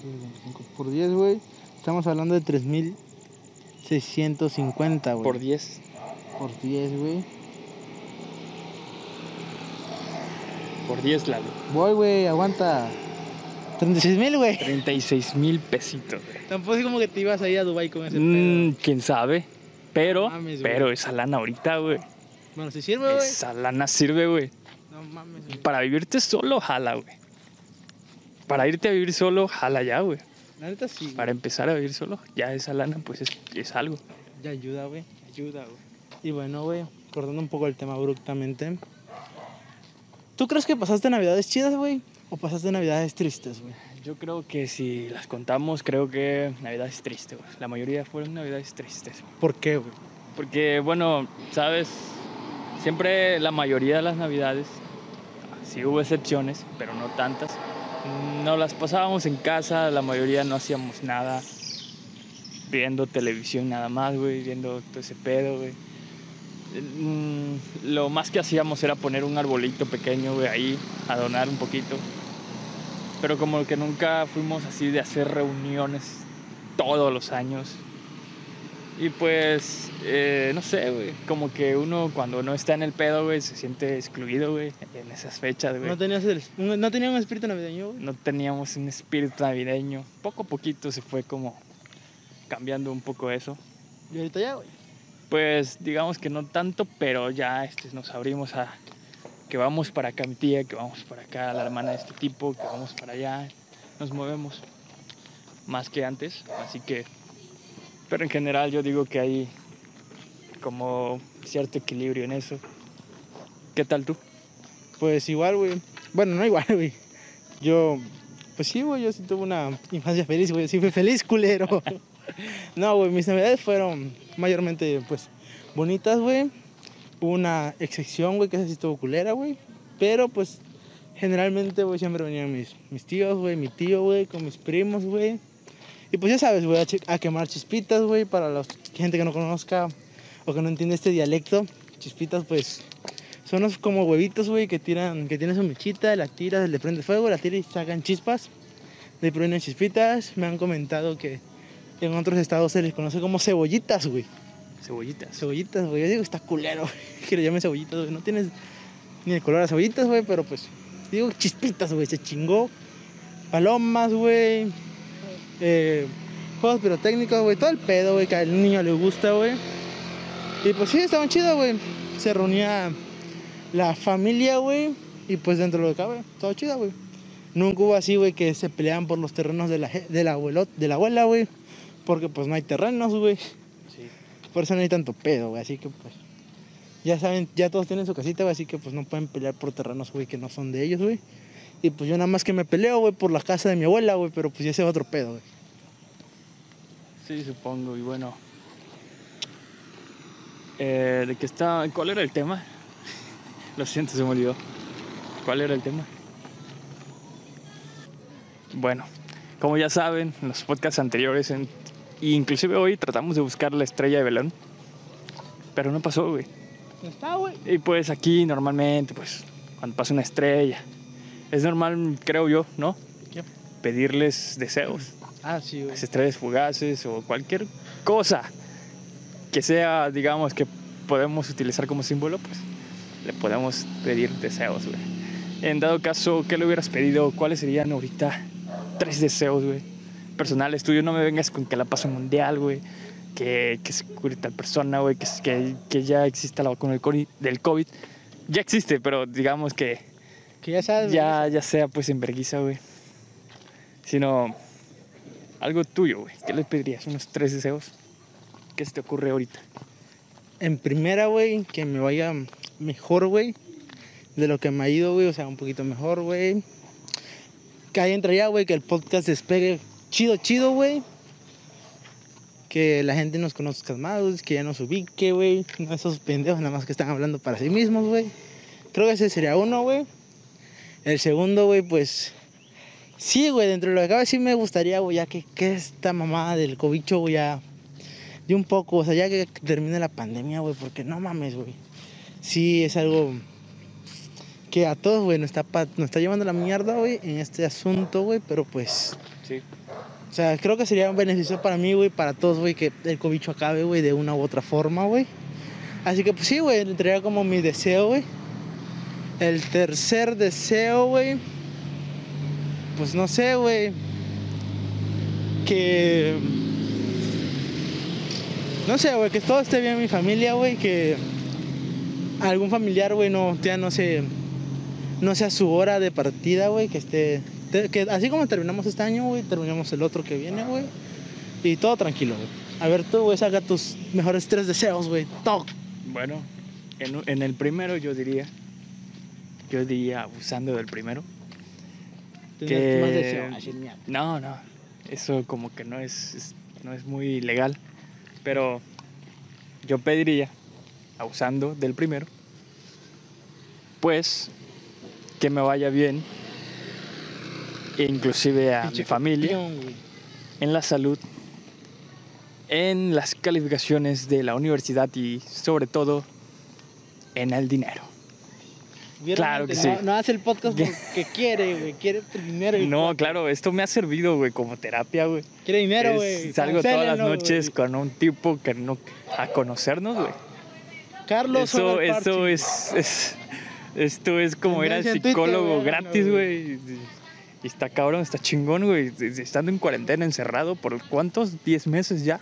365 por 10, güey. Estamos hablando de 3650, güey. Por 10. por 10, güey. Por 10, Lalo. Voy, güey, aguanta. 36 mil, güey. 36 mil pesitos, güey. Tampoco es como que te ibas a ir a Dubai con ese Mm, pedo. quién sabe. Pero, mames, pero esa lana ahorita, güey. Bueno, si sirve, güey. Esa lana sirve, güey. No mames, güey. Para vivirte solo, jala, güey. Para irte a vivir solo, jala ya, güey. La neta sí. güey. Para empezar a vivir solo, ya esa lana, pues es, es algo. Ya ayuda, güey. Ayuda, güey. Y bueno, güey, cortando un poco el tema abruptamente. ¿Tú crees que pasaste navidades chidas, güey? ¿O pasaste navidades tristes, güey? Yo creo que si las contamos, creo que Navidad es triste, güey. La mayoría fueron Navidades tristes. güey. ¿Por qué, güey? Porque, bueno, sabes, siempre la mayoría de las Navidades, sí hubo excepciones, pero no tantas, no las pasábamos en casa, la mayoría no hacíamos nada, viendo televisión nada más, güey, viendo todo ese pedo, güey. Mm, Lo más que hacíamos era poner un arbolito pequeño, güey, ahí, adornar un poquito. Pero como que nunca fuimos así de hacer reuniones todos los años. Y pues, eh, no sé, güey, como que uno cuando no está en el pedo, güey, se siente excluido, güey, en esas fechas, güey. ¿No tenías, el- un- no un espíritu navideño, güey? No teníamos un espíritu navideño. Poco a poquito se fue como cambiando un poco eso. Y ahorita ya, güey. Pues digamos que no tanto, pero ya este, nos abrimos a que vamos para acá mi tía, que vamos para acá la hermana de este tipo, que vamos para allá. Nos movemos más que antes, así que... Pero en general yo digo que hay como cierto equilibrio en eso. ¿Qué tal tú? Pues igual, güey. Bueno, no igual, güey. Yo, pues sí, güey, yo sí tuve una infancia feliz, güey. Sí fui feliz, culero. no, güey, mis navidades fueron mayormente, pues, bonitas, güey. Una excepción, güey, que esa sí estuvo culera, güey. Pero, pues, generalmente, güey, siempre venían mis, mis tíos, güey, mi tío, güey, con mis primos, güey. Y pues ya sabes, güey, a, quemar chispitas, güey, para la gente que no conozca o que no entiende este dialecto. Chispitas, pues, son unos como huevitos, güey, que tiran, que tienen su mechita, la tiras, le prende fuego, la tiras y sacan chispas. Le prenden chispitas. Me han comentado que en otros estados se les conoce como cebollitas, güey. Cebollitas. Cebollitas, güey. Yo digo, está culero, güey, que le llamen cebollitas, güey. No tienes ni el color a cebollitas, güey, pero pues, digo chispitas, güey. Se chingó. Palomas, güey. Eh, juegos pirotécnicos, güey. Todo el pedo, güey, que al niño le gusta, güey. Y pues sí, estaban chidos, güey. Se reunía la familia, güey. Y pues dentro de lo que cabe, todo chido, güey. Nunca hubo así, güey, que se peleaban por los terrenos de la, de la, abuelot, de la abuela, güey. Porque pues no hay terrenos, güey. Sí. Por eso no hay tanto pedo, güey. Así que pues. Ya saben, ya todos tienen su casita, güey. Así que pues no pueden pelear por terrenos, güey, que no son de ellos, güey. Y pues yo nada más que me peleo, güey, por la casa de mi abuela, güey. Pero pues ya ese es otro pedo, güey. Sí, supongo. Y bueno. Eh, ¿De qué está? ¿Cuál era el tema? Lo siento, se me olvidó. ¿Cuál era el tema? Bueno, como ya saben, en los podcasts anteriores, en- inclusive hoy tratamos de buscar la estrella de Belén. Pero no pasó, güey. Está, güey. Y pues aquí normalmente, pues, cuando pasa una estrella, es normal, creo yo, ¿no? ¿Qué? Pedirles deseos. Ah, sí, güey. las estrellas fugaces o cualquier cosa que sea, digamos, que podemos utilizar como símbolo, pues le podemos pedir deseos, güey. En dado caso, ¿qué le hubieras pedido? ¿Cuáles serían ahorita tres deseos, güey? Personales tuyos, no me vengas con que la pase mundial, güey. Que, que se cure tal persona, güey. Que, que, que ya exista la vacuna del COVID, del COVID. Ya existe, pero digamos que Que ya sabes, ya, ya sea pues en vergüenza, güey. Sino algo tuyo, güey. ¿Qué le pedirías? Unos tres deseos. ¿Qué se te ocurre ahorita? En primera, güey, que me vaya mejor, güey. De lo que me ha ido, güey. O sea, un poquito mejor, güey. Que ahí entraría, güey, que el podcast despegue chido, chido, güey. Que la gente nos conozca más, que ya nos ubique, güey. No esos pendejos nada más que están hablando para sí mismos, güey. Creo que ese sería uno, güey. El segundo, güey, pues... Sí, güey, dentro de lo que cabe sí me gustaría, güey, ya que, esta mamada del cobicho, güey, ya... De un poco, o sea, ya que termine la pandemia, güey, porque no mames, güey. Sí, es algo que a todos, güey, nos está, nos está llevando la mierda, güey, en este asunto, güey, pero pues... Sí. O sea, creo que sería un beneficio para mí, güey, para todos, güey, que el cobicho acabe, güey, de una u otra forma, güey. Así que, pues sí, güey, entrega como mi deseo, güey. El tercer deseo, güey. Pues no sé, güey. Que. No sé, güey, que todo esté bien en mi familia, güey. Que algún familiar, güey, no, ya no sé. No sea su hora de partida, güey, que esté. Te- Que así como terminamos este año, güey, terminamos el otro que viene, güey. Y todo tranquilo, güey. A ver, tú, güey, saca tus mejores tres deseos, güey. Toc. Bueno, en, en el primero yo diría, yo diría abusando del primero. Que- más mierda. No, no, eso como que no es, es- no es muy legal. Pero yo pediría, abusando del primero, pues que me vaya bien, e inclusive a mi familia, en la salud, en las calificaciones de la universidad y sobre todo en el dinero. Claro que no, sí. No hace el podcast porque quiere, güey. Quiere dinero. No, claro, esto me ha servido, güey, como terapia, güey. Quiere dinero, Es- güey. Salgo todas las noches güey. con un tipo que no a conocernos, güey. Carlos Eso, eso es, es- esto es como ir al Twitter, psicólogo güey, gratis, no, güey. Y- está cabrón, está chingón, güey. Estando en cuarentena, encerrado por cuántos, 10 meses ya.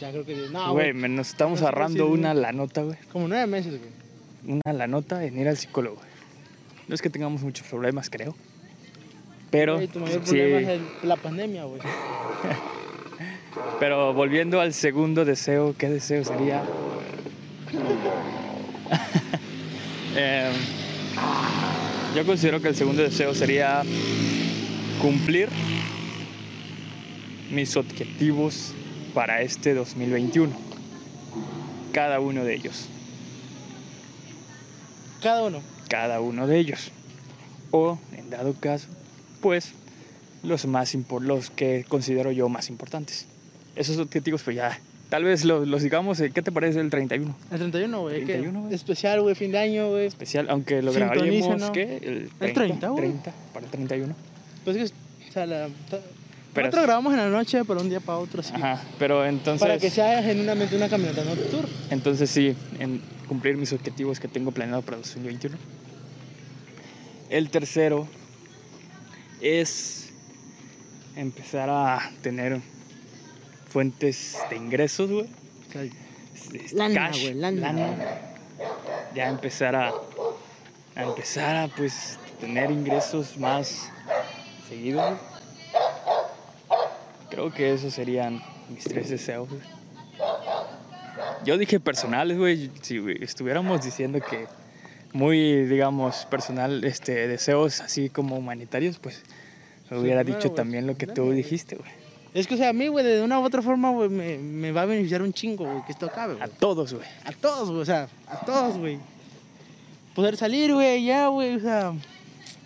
Ya creo que. No, Güey, güey. nos estamos ahorrando una la nota, güey. Como nueve meses, güey. Una la nota en ir al psicólogo. güey. No es que tengamos muchos problemas, creo. Pero, Güey, tu mayor sí, problema es el- la pandemia, güey. pero volviendo al segundo deseo, ¿qué deseo sería? Em, yo considero que el segundo deseo sería cumplir mis objetivos para este 2021. Cada uno de ellos. Cada uno. Cada uno de ellos. O, en dado caso, pues los más los que considero yo más importantes. Esos objetivos, pues ya, tal vez los, los digamos, eh, ¿qué te parece el 31? El 31, güey. que 31, güey. Especial, güey. Fin de año, güey. Especial, aunque lo grabaríamos, ¿qué? El 30, 30, güey. 30, para el 31. Pues es que, o sea, la, ta- Pero- nosotros grabamos en la noche, pero un día para otro, así. Ajá, pero entonces... Para que sea genuinamente una caminata nocturna. Entonces sí, en cumplir mis objetivos que tengo planeado para 2021. El tercero es empezar a tener fuentes de ingresos, güey. O sea, Es- Lana, cash, güey, lana. Ya empezar a, a empezar a pues tener ingresos más seguidos. güey. Creo que esos serían mis tres deseos. Yo dije personales, güey. Si estuviéramos diciendo que muy, digamos, personal, este, deseos así como humanitarios, pues Sí, hubiera dicho también lo que tú dijiste, güey. Es que, o sea, a mí, güey, de una u otra forma, güey, me, me va a beneficiar un chingo, güey, que esto acabe, A todos, güey. A todos, güey, o sea, a todos, güey. Poder salir, güey, ya, güey, o sea,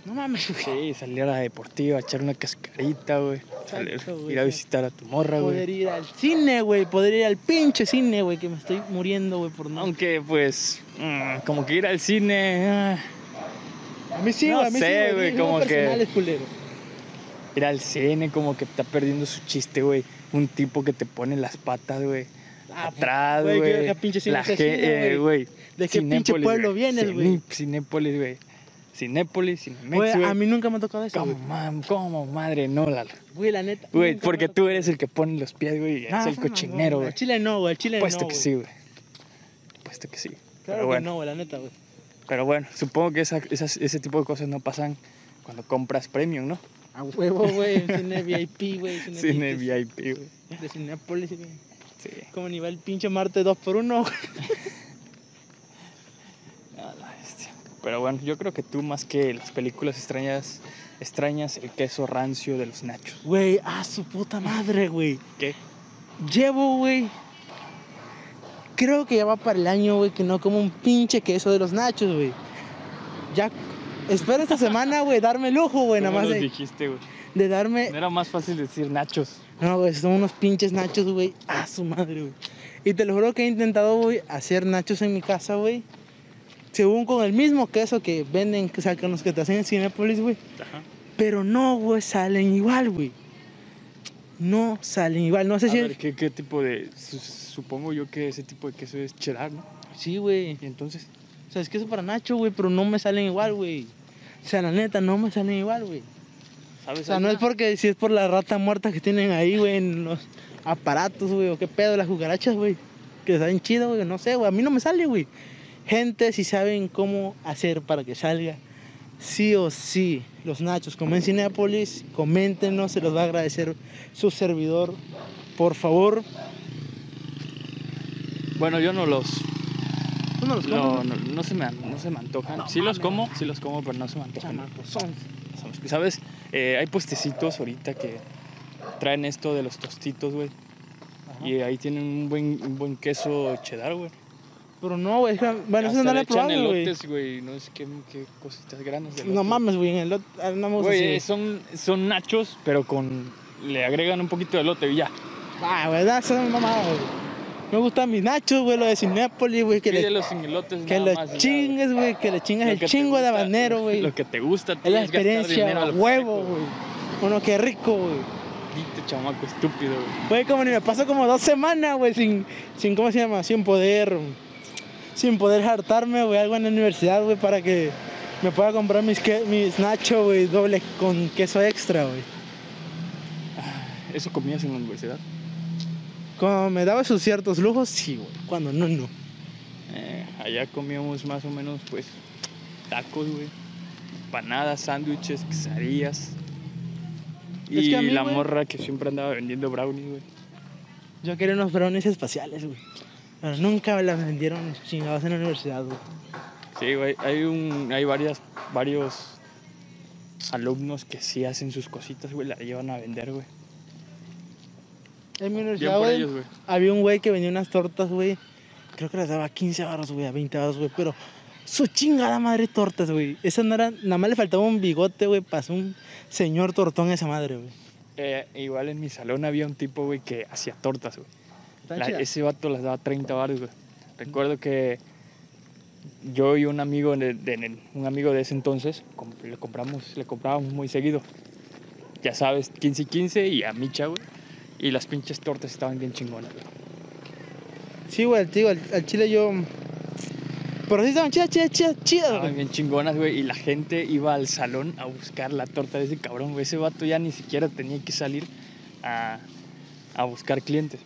no mames. Sí, salir a la deportiva, echar una cascarita, güey. Salir- Exacto, güey, Ir a visitar a tu morra, Poder güey. ir al cine, güey, poder ir al pinche cine, güey, que me estoy muriendo, güey, por no. Aunque, pues, mm, como que ir al cine. ah, A mí sí, no güey, a mí sé, sí, güey, como que- personales, culero. Ir al cine como que está perdiendo su chiste, güey. Un tipo que te pone las patas, güey. Ah, Atrás, güey, güey. ¿qué- qué pinche cine La es ese, ge- eh, güey. ¿De qué pinche pueblo vienes, güey? Ciné- Cinépolis, güey. Cinépolis, Cinemex, Güey, güey. a mí nunca me ha tocado eso, ¿Cómo, cómo, madre, no, Lalo? Güey, la neta. Güey, porque tú eres el que pone los pies, güey, y es el cochinero, güey. Al chile no, güey. Al chile Puesto no. que güey. sí, güey. Puesto que sí. Claro Pero que bueno, no, güey, la neta, güey. pero bueno, supongo que esa- esas- ese tipo de cosas no pasan cuando compras premium, ¿no? A huevo, güey. Cine VIP, güey. Cine, Cine VIP. Güey. De Cinepolis, güey. Sí. Como ni va el pinche Marte 2 por 1 güey. A la bestia. Pero bueno, yo creo que tú más que las películas extrañas, extrañas el queso rancio de los nachos. Güey, a su puta madre, güey. ¿Qué? Llevo, güey. Creo que ya va para el año, güey, que no como un pinche queso de los nachos, güey. Ya. Espero esta semana, güey, darme el lujo, güey, nada ¿Cómo más de, dijiste, güey? de darme. No era más fácil decir nachos. No, güey, son unos pinches nachos, güey. A su madre, güey. Y te lo juro que he intentado, güey, hacer nachos en mi casa, güey. Según con el mismo queso que venden, o sea, los que te hacen en Cinepolis, güey. Ajá. Pero no, güey, salen igual, güey. No salen igual. No sé A si. ver, ¿qué, qué tipo de...? su- Supongo yo que ese tipo de queso es cheddar, ¿no? Sí, güey. Y entonces... O sea, es queso para Nacho, güey, pero no me salen igual, güey. O sea, la neta, no me salen igual, güey. ¿Sabes? O sea, no es porque si es por la rata muerta que tienen ahí, güey, en los aparatos, güey, o qué pedo, las cucarachas, güey. Que saben chido, güey, no sé, güey. A mí no me sale, güey. Gente, si saben cómo hacer para que salga, sí o sí, los nachos, como en Cinepolis, coméntenos, se los va a agradecer su servidor. Por favor, Bueno, yo no los... ¿tú no los No, comes? no, no se me, no se me antojan. Sí los como, sí los como, pero no se me antojan. ¿Sabes? Eh, hay puestecitos ahorita que traen esto de los tostitos, güey. Y ahí tienen un buen, un buen queso cheddar, güey. Pero no, güey, es que- bueno, eso no lo le he probado, güey. elotes, güey. No sé qué, qué cositas grandes de No mames, güey, en el lot- ah, no me gusta Güey, son, son nachos, pero con... Le agregan un poquito de elote y ya. Ah, ¿verdad? Eso mamada, güey. Me gustan mis nachos, güey, lo de Cinépolis, güey, que le, elotes que ya, chingues, güey, que le chingas el que chingo de habanero, güey. Lo que te gusta. Es la que experiencia, a huevo, güey. Bueno, qué rico, güey. Chamaco estúpido, güey. Güey, como ni me paso como dos semanas, güey, sin, sin, ¿cómo se llama? Sin poder, sin poder hartarme, güey, algo en la universidad, güey, para que me pueda comprar mis, que, mis nachos, güey, doble con queso extra, güey. ¿Eso comías en la universidad? Cuando me daba sus ciertos lujos, sí, güey. Cuando no, no. Eh, allá comíamos más o menos, pues, tacos, güey. Empanadas, sándwiches, quesadillas. Es Y que a mí, la morra que siempre andaba vendiendo brownies, güey. Yo quería unos brownies espaciales, güey. Pero nunca me las vendieron chingados en la universidad, güey. Sí, güey. Hay, un, hay varias, varios alumnos que sí hacen sus cositas, güey. La llevan a vender, güey. En mi universidad, güey, ellos, güey. había un güey que vendía unas tortas, güey. Creo que las daba a 15 baros, güey, a 20 baros, güey. Pero su chingada madre tortas, güey. Esa no era, nada más le faltaba un bigote, güey, para un señor tortón a esa madre, güey. Eh, igual en mi salón había un tipo, güey, que hacía tortas, güey. La- ese vato las daba 30 baros, güey. Recuerdo que yo y un amigo de, de- un amigo de ese entonces le compramos le comprábamos muy seguido. Ya sabes, 15 y 15 y a micha, güey. Y las pinches tortas estaban bien chingonas, güey. Sí, güey, tío, al, al chile yo. Pero sí estaban chidas, chidas, chidas, chidas, Estaban bien chingonas, güey. Y la gente iba al salón a buscar la torta de ese cabrón, güey. Ese vato ya ni siquiera tenía que salir a, a buscar clientes.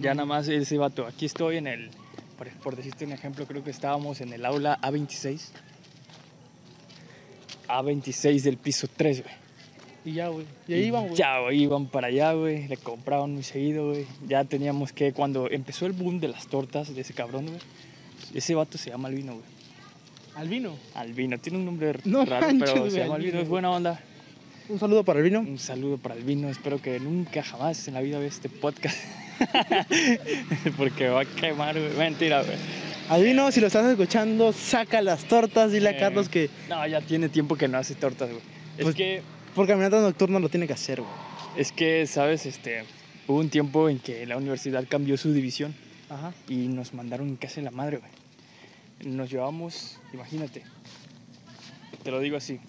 Ya nada más ese vato. Aquí estoy en el, por, por decirte un ejemplo, creo que estábamos en el aula A26. A26 del piso 3, güey. Y ya, güey. Y ahí iban, güey. Ya, güey, iban para allá, güey. Le compraban muy seguido, güey. Ya teníamos que, cuando empezó el boom de las tortas de ese cabrón, güey. Ese vato se llama Albino, güey. Albino. Albino, tiene un nombre No raro, manches, pero se llama Albino, Albino, es buena onda. Un saludo para Albino. Un saludo para Albino, espero que nunca jamás en la vida vea este podcast. Porque va a quemar, güey. Mentira, güey. Albino, si lo estás escuchando, saca las tortas. Dile a Eh. Carlos que No, ya tiene tiempo que no hace tortas, güey. Es Pues- que, por caminata nocturna lo tiene que hacer, güey. es que, sabes, este, hubo un tiempo en que la universidad cambió su división Ajá. y nos mandaron casi la madre, güey. Nos llevamos, imagínate, te lo digo así,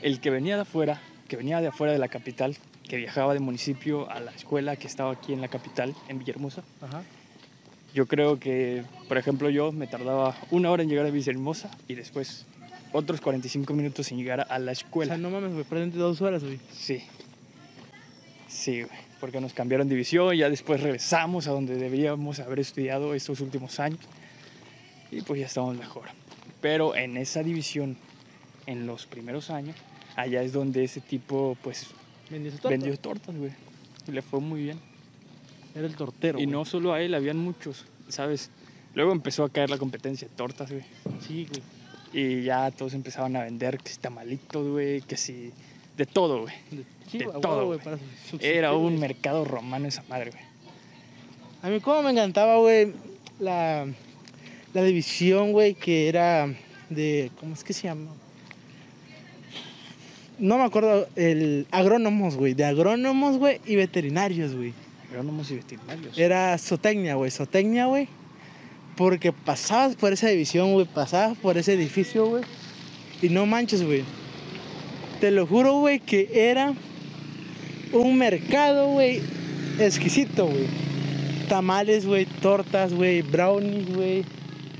el que venía de afuera que venía de afuera de la capital, que viajaba de municipio a la escuela que estaba aquí en la capital, en Villahermosa, Ajá. yo creo que, por ejemplo, yo me tardaba una hora en llegar a Villahermosa y después otros 45 minutos en llegar a la O escuela. sea, no mames, güey, perdiste dos horas, güey. Sí. Sí, güey. Porque nos cambiaron de división, ya después regresamos a donde deberíamos haber estudiado estos últimos años. Y pues ya estamos mejor. Pero en esa división, en los primeros años, allá es donde ese tipo, pues, Vendió su torta. vendió tortas, güey. Y le fue muy bien. Era el tortero. y güey. no solo a él, habían muchos, ¿sabes? Luego empezó a caer la competencia de tortas, güey. Sí, güey. Y ya todos empezaban a vender que si tamalitos, güey, que si... De todo, güey. De, sí, todo, güey. para Era un güey. mercado romano esa madre, güey. A mí como me encantaba, güey, la, la división, güey, que era de, ¿cómo es que se llama? No me acuerdo, el agrónomos, güey, de agrónomos, güey, y veterinarios, güey. Agrónomos y veterinarios. Era zootecnia, güey, zootecnia, güey. Porque pasabas por esa división, güey, pasabas por ese edificio, güey. Y no manches, güey. Te lo juro, güey, que era un mercado, güey, exquisito, güey. Tamales, güey, tortas, güey, brownies, güey,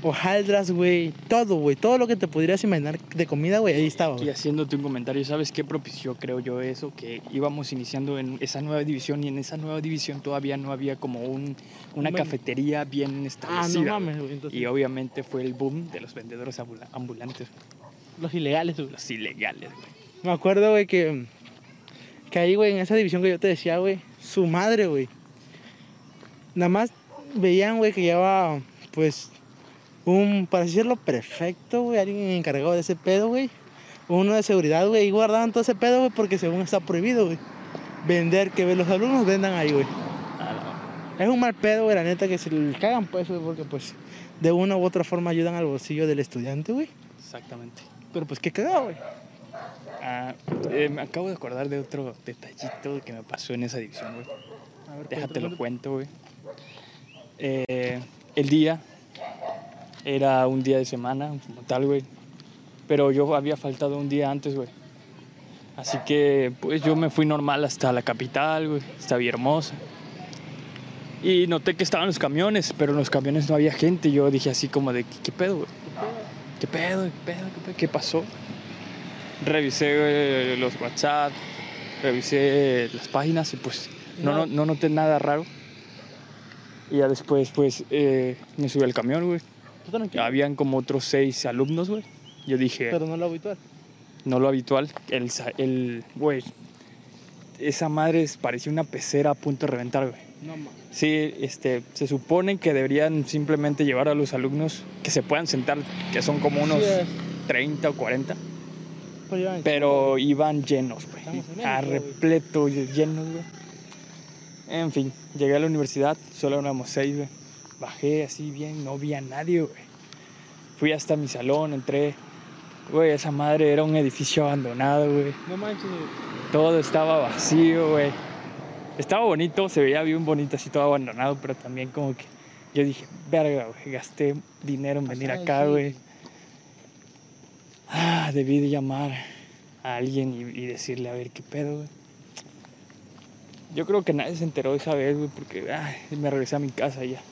hojaldras, güey, todo, güey. Todo lo que te pudieras imaginar de comida, güey, ahí estaba, Y haciéndote un comentario, ¿sabes qué propició, creo yo, eso? Que íbamos iniciando en esa nueva división y en esa nueva división todavía no había como un, una cafetería bien Ah, establecida. no güey. mames, güey. entonces, Y obviamente fue el boom de los vendedores ambula- ambulantes, los ilegales, güey. los ilegales, güey. Me acuerdo, güey, que, que ahí, güey, en esa división que yo te decía, güey, su madre, güey. Nada más veían, güey, que llevaba, pues, un, para decirlo, perfecto, güey, alguien encargado de ese pedo, güey. Uno de seguridad, güey, y guardaban todo ese pedo, güey, porque según está prohibido, güey. Vender, que los alumnos vendan ahí, güey. Es un mal pedo, güey, la neta, que se le cagan, pues, güey, porque, pues, de una u otra forma ayudan al bolsillo del estudiante, güey. Exactamente. Pero, pues, qué cagado, güey. Ah, eh, me acabo de acordar de otro detallito que me pasó en esa división, güey. Déjate lo cuento, güey. Eh, el día era un día de semana, como tal, güey. Pero yo había faltado un día antes, güey. Así que, pues yo me fui normal hasta la capital, güey, hasta Villahermosa. Y noté que estaban los camiones, pero en los camiones no había gente. Yo dije así como de, ¿qué, pedo, güey? ¿Qué pedo? ¿Qué pedo? ¿Qué pedo? ¿Qué pasó? Revisé güey, los WhatsApp, revisé las páginas y pues no, no, no noté nada raro. Y ya después, pues, eh, me subí al camión, güey. Habían como otros seis alumnos, güey. Yo dije, Pero no lo habitual. no lo habitual. El, el, güey, esa madre parecía una pecera a punto de reventar, güey. No mames. Sí, este, se supone que deberían simplemente llevar a los alumnos que se puedan sentar, que son como unos Sí, es. 30 o 40, Pero iban- pero iban llenos, güey. A repleto, llenos, güey. En fin, llegué a la universidad, solo éramos seis, güey. Bajé así bien, no vi a nadie, güey. Fui hasta mi salón, entré. Güey, esa madre era un edificio abandonado, güey. No manches. Todo estaba vacío, güey. Estaba bonito, se veía bien bonito, así todo abandonado, pero también como que yo dije, verga, güey, gasté dinero en venir acá, güey. Ah, debí de llamar a alguien y, y decirle a ver qué pedo, güey. Yo creo que nadie se enteró esa vez, güey, porque ay, me regresé a mi casa ya.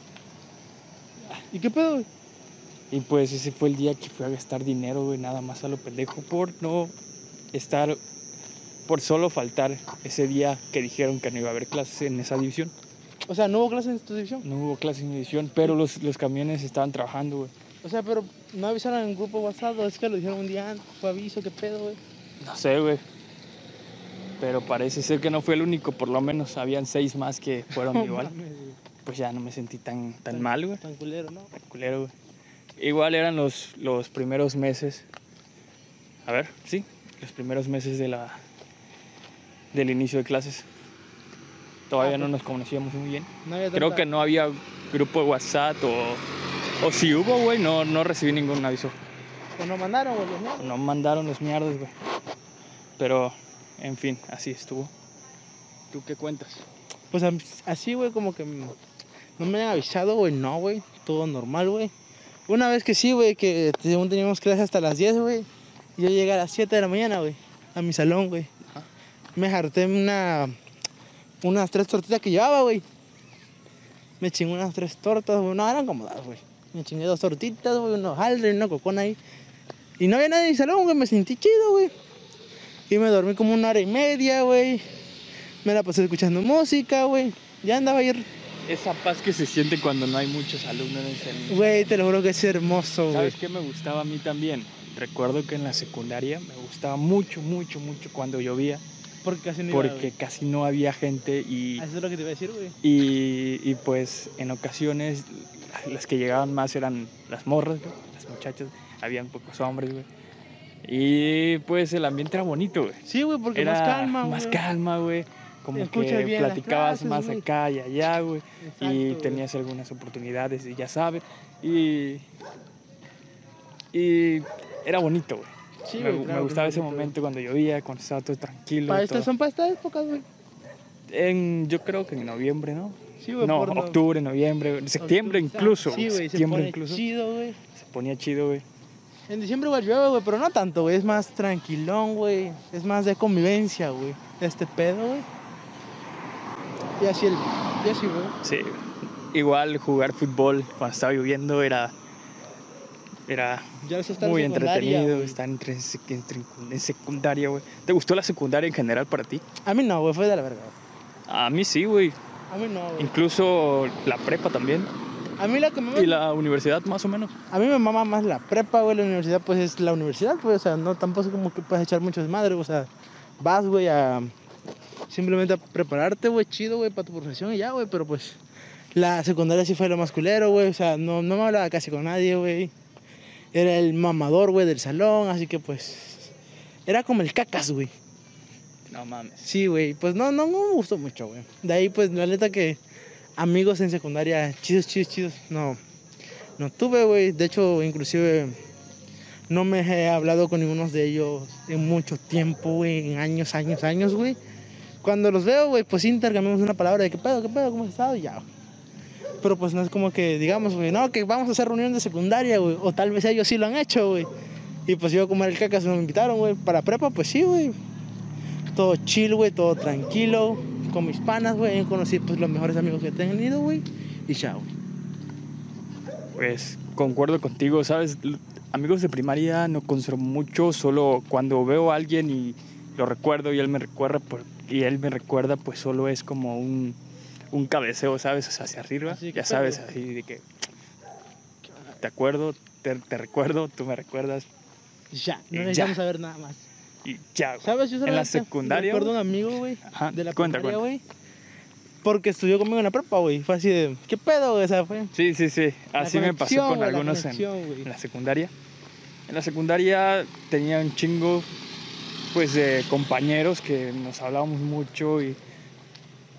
¿Y qué pedo, güey? Y pues ese fue el día que fui a gastar dinero, güey, nada más a lo pendejo por no estar, por solo faltar ese día que dijeron que no iba a haber clases en esa división. O sea, ¿no hubo clases en tu división? No hubo clases en mi división, pero los, los camiones estaban trabajando, güey. O sea, pero no avisaron en el grupo WhatsApp, es que lo dijeron un día antes, fue aviso, ¿qué pedo, güey? No sé, güey. Pero parece ser que no fue el único, por lo menos habían seis más que fueron igual. Pues ya no me sentí tan, tan mal, güey. Tan culero, ¿no? Tan culero, güey. Igual eran los, los primeros meses. A ver, sí, los primeros meses de la del inicio de clases. Todavía Ah, no pues. nos conocíamos muy bien. No Creo que no había grupo de WhatsApp o, o si hubo, güey, no, no recibí ningún aviso. O no mandaron, güey, los mierdas. No mandaron los mierdas, güey. Pero, en fin, así estuvo. ¿Tú qué cuentas? Pues así, güey, como que no me han avisado, güey, no, güey. Todo normal, güey. Una vez que sí, güey, que según teníamos clase hasta las 10, güey. Yo llegué a las 7 de la mañana, güey, a mi salón, güey. Me harté una, unas tres tortitas que llevaba, güey. Me chingué unas tres tortas, güey. No, eran como dos, güey. Me chingué dos tortitas, güey, unos haldres, una cocona ahí. Y no había nadie en el salón, güey. Me sentí chido, güey. Y me dormí como una hora y media, güey. Me la pasé escuchando música, güey. Ya andaba ahí. Esa paz que se siente cuando no hay muchos alumnos en el. Güey, te lo juro que es hermoso, güey. ¿Sabes qué me gustaba a mí también? Recuerdo que en la secundaria me gustaba mucho, mucho, mucho cuando llovía. Porque casi no Porque casi no había gente y, Ah, Eso es lo que te iba a decir, güey. y, y, pues en ocasiones las que llegaban más eran las morras, güey, las muchachas. Habían pocos hombres, güey. Y pues el ambiente era bonito, güey. Sí, güey, porque Era más calma, güey. Más calma, güey. Como Escuchas que platicabas clases, más güey. acá y allá, güey. Y güey. tenías algunas oportunidades y ya sabes. Y, y era bonito, güey. Sí, me, güey, me gustaba es ese güey. momento cuando llovía, cuando estaba todo tranquilo. Para estas, son para estas épocas, güey. En, yo creo que en noviembre, ¿no? Sí, güey, no, octubre, noviembre, septiembre Octubre, incluso. Sí, güey, se septiembre pone incluso. chido, güey. Se ponía chido, güey. En diciembre igual llueve, güey, pero no tanto, güey. Es más tranquilón, güey. Es más de convivencia, güey. De este pedo, güey. Y así el... Y así, güey. Sí. Igual jugar fútbol cuando estaba lloviendo era, era está muy entretenido. Estar en, en- secundaria, güey. ¿Te gustó la secundaria en general para ti? A mí no, güey. Fue de la verga. A mí sí, güey. A mí no, güey. Incluso la prepa también. A mí la que me... Y la universidad más o menos. A mí me mama más la prepa, güey. La universidad, pues, es la universidad, pues. O sea, no tampoco es como que puedes echar mucho desmadre, O sea, vas, güey, a... Simplemente a prepararte, güey, chido, güey, para tu profesión y ya, güey. Pero, pues, la secundaria sí fue lo más culero, güey. O sea, no, no me hablaba casi con nadie, güey. Era el mamador, güey, del salón. Así que, pues... Era como el cacas, güey. No mames. Sí, güey. Pues no, no, no me gustó mucho, güey. De ahí, pues, la neta que amigos en secundaria, chidos, chidos, chidos, no. No tuve, güey. De hecho, inclusive no me he hablado con ninguno de ellos en mucho tiempo, güey. En años, años, años, güey. Cuando los veo, güey, pues intercambiamos una palabra de qué pedo, qué pedo, cómo has estado y ya. Pero pues no es como que digamos, güey, no, que vamos a hacer reunión de secundaria, güey. O tal vez ellos sí lo han hecho, güey. Y pues yo como era el cacas no me invitaron, güey. Para prepa, pues sí, güey todo chill, güey, todo tranquilo, con mis panas, güey, conocí pues los mejores amigos que he tenido, güey, y chao. Pues concuerdo contigo, ¿sabes? Amigos de primaria no conservo mucho, solo cuando veo a alguien y lo recuerdo y él me recuerda, por- y él me recuerda, pues solo es como un, un cabeceo, ¿sabes? O sea, hacia arriba, ya sabes, así de que te acuerdo, te, te recuerdo, tú me recuerdas ya, no ya. necesitamos saber nada más. y ya. güey. ¿Sabes? Yo En la secundaria, Recuerdo un amigo, güey, Ajá, de la cuenta, primaria, cuenta. güey, porque estudió conmigo en la prepa, güey. Fue así de, ¿qué pedo, güey? O sea, fue... Sí, sí, sí, así me pasó con algunos en, en la secundaria. En la secundaria tenía un chingo pues de compañeros que nos hablábamos mucho y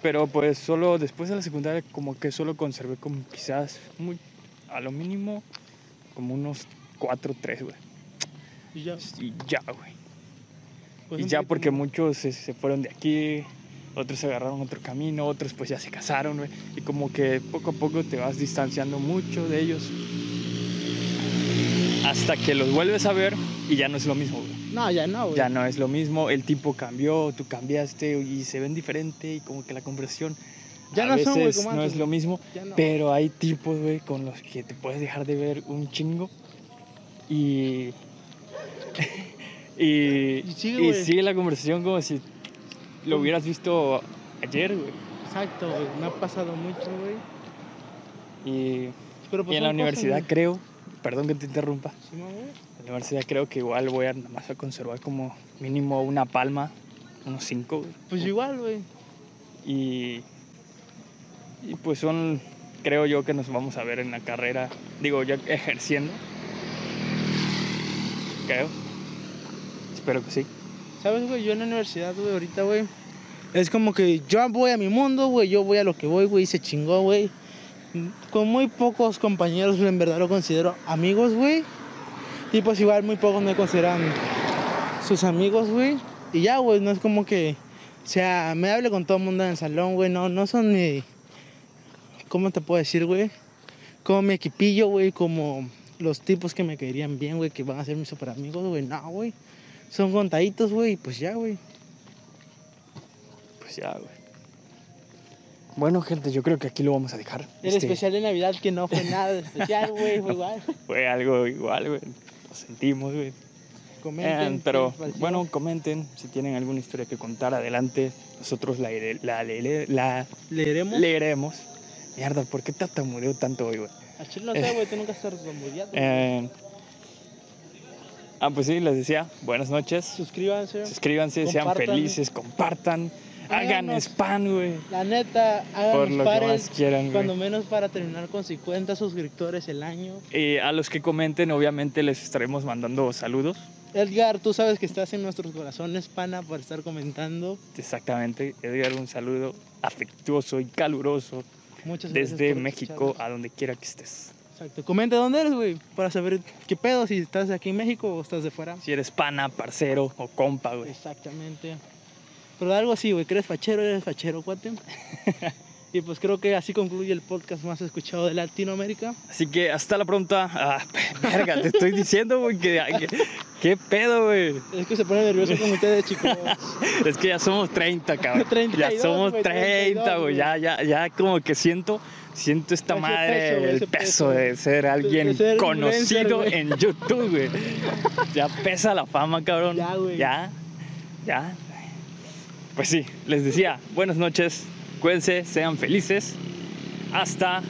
pero pues solo después de la secundaria como que solo conservé como quizás muy a lo mínimo como unos cuatro, tres, güey. Y ya, Y ya, güey. pues, y ya porque muchos se, se fueron de aquí, otros agarraron otro camino, otros pues ya se casaron, güey. Y como que poco a poco te vas distanciando mucho de ellos. Hasta que los vuelves a ver y ya no es lo mismo, güey. No, ya no, güey. Ya no es lo mismo, el tipo cambió, tú cambiaste y se ven diferente y como que la conversación Ya a no son, güey, veces no es lo mismo. No. Pero hay tipos, güey, con los que te puedes dejar de ver un chingo. Y. y, Y sigue, y güey. sigue la conversación como si lo hubieras visto ayer, güey. Exacto, güey. Me ha pasado mucho, güey. Y, Pero pues y en la cosas, universidad creo, perdón que te interrumpa, Sí, la universidad creo que igual voy a nada más a conservar como mínimo una palma, unos cinco. Pues igual, güey. Y, y pues son, creo yo que nos vamos a ver en la carrera, digo, ya ejerciendo. Creo. Espero que sí. ¿Sabes, güey? Yo en la universidad, güey, ahorita, güey. Es como que yo voy a mi mundo, güey. Yo voy a lo que voy, güey. Se chingó, güey. Con muy pocos compañeros, en verdad lo considero amigos, güey. Y pues igual muy pocos me consideran sus amigos, güey. Y ya, güey, no es como que. O sea, me hable con todo el mundo en el salón, güey. No, no son ni. ¿Cómo te puedo decir, güey? Como mi equipillo, güey. Como los tipos que me caerían bien, güey. Que van a ser mis super amigos, güey. No, güey. Son contaditos, güey, pues ya, güey. pues ya, güey. Bueno, gente, yo creo que aquí lo vamos a dejar. El Este, especial de Navidad que no fue nada de especial, güey, fue igual. Fue algo igual, güey. Lo sentimos, güey. Comenten. Eh, pero bueno, comenten si tienen alguna historia que contar adelante. Nosotros la, la, lele- la leeremos. leeremos. Mierda, ¿por qué tartamudeo tanto hoy, güey? A Chile no sé, güey, tú nunca estás. Eh, ah, pues sí, les decía, buenas noches. Suscríbanse. Suscríbanse, sean felices, compartan. Hagan spam, güey. La neta, Por háganos lo que más pares. quieran, güey. Cuando menos para terminar con 50 suscriptores el año. Y a los que comenten, obviamente les estaremos mandando saludos. Edgar, tú sabes que estás en nuestros corazones, pana, por estar comentando. Exactamente. Edgar, un saludo afectuoso y caluroso Muchas gracias. desde por México escucharnos. a donde quiera que estés. Exacto. Comenta dónde eres, güey, para saber qué pedo, si estás aquí en México o estás de fuera. Si eres pana, parcero o compa, güey. Exactamente. Pero algo así, güey, que eres fachero, eres fachero, cuate. y pues creo que así concluye el podcast más escuchado de Latinoamérica. Así que hasta la pronta. Ah, verga, te estoy diciendo, güey, que, que- ¿Qué pedo, güey? Es que se pone nervioso con ustedes, chicos. Es que ya somos 30, cabrón. 32, ya somos güey, 30, 32, güey. Ya, ya, ya como que siento, siento esta Ese madre, peso, el peso, peso. de ser alguien de ser conocido en YouTube, güey. Ya pesa la fama, cabrón. Ya, güey. Ya, ya. Pues sí, les decía, buenas noches, cuídense, sean felices. Hasta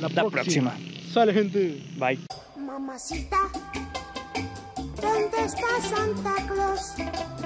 la próxima. Sale, gente. Bye. Mamacita, ¿dónde está Santa Claus?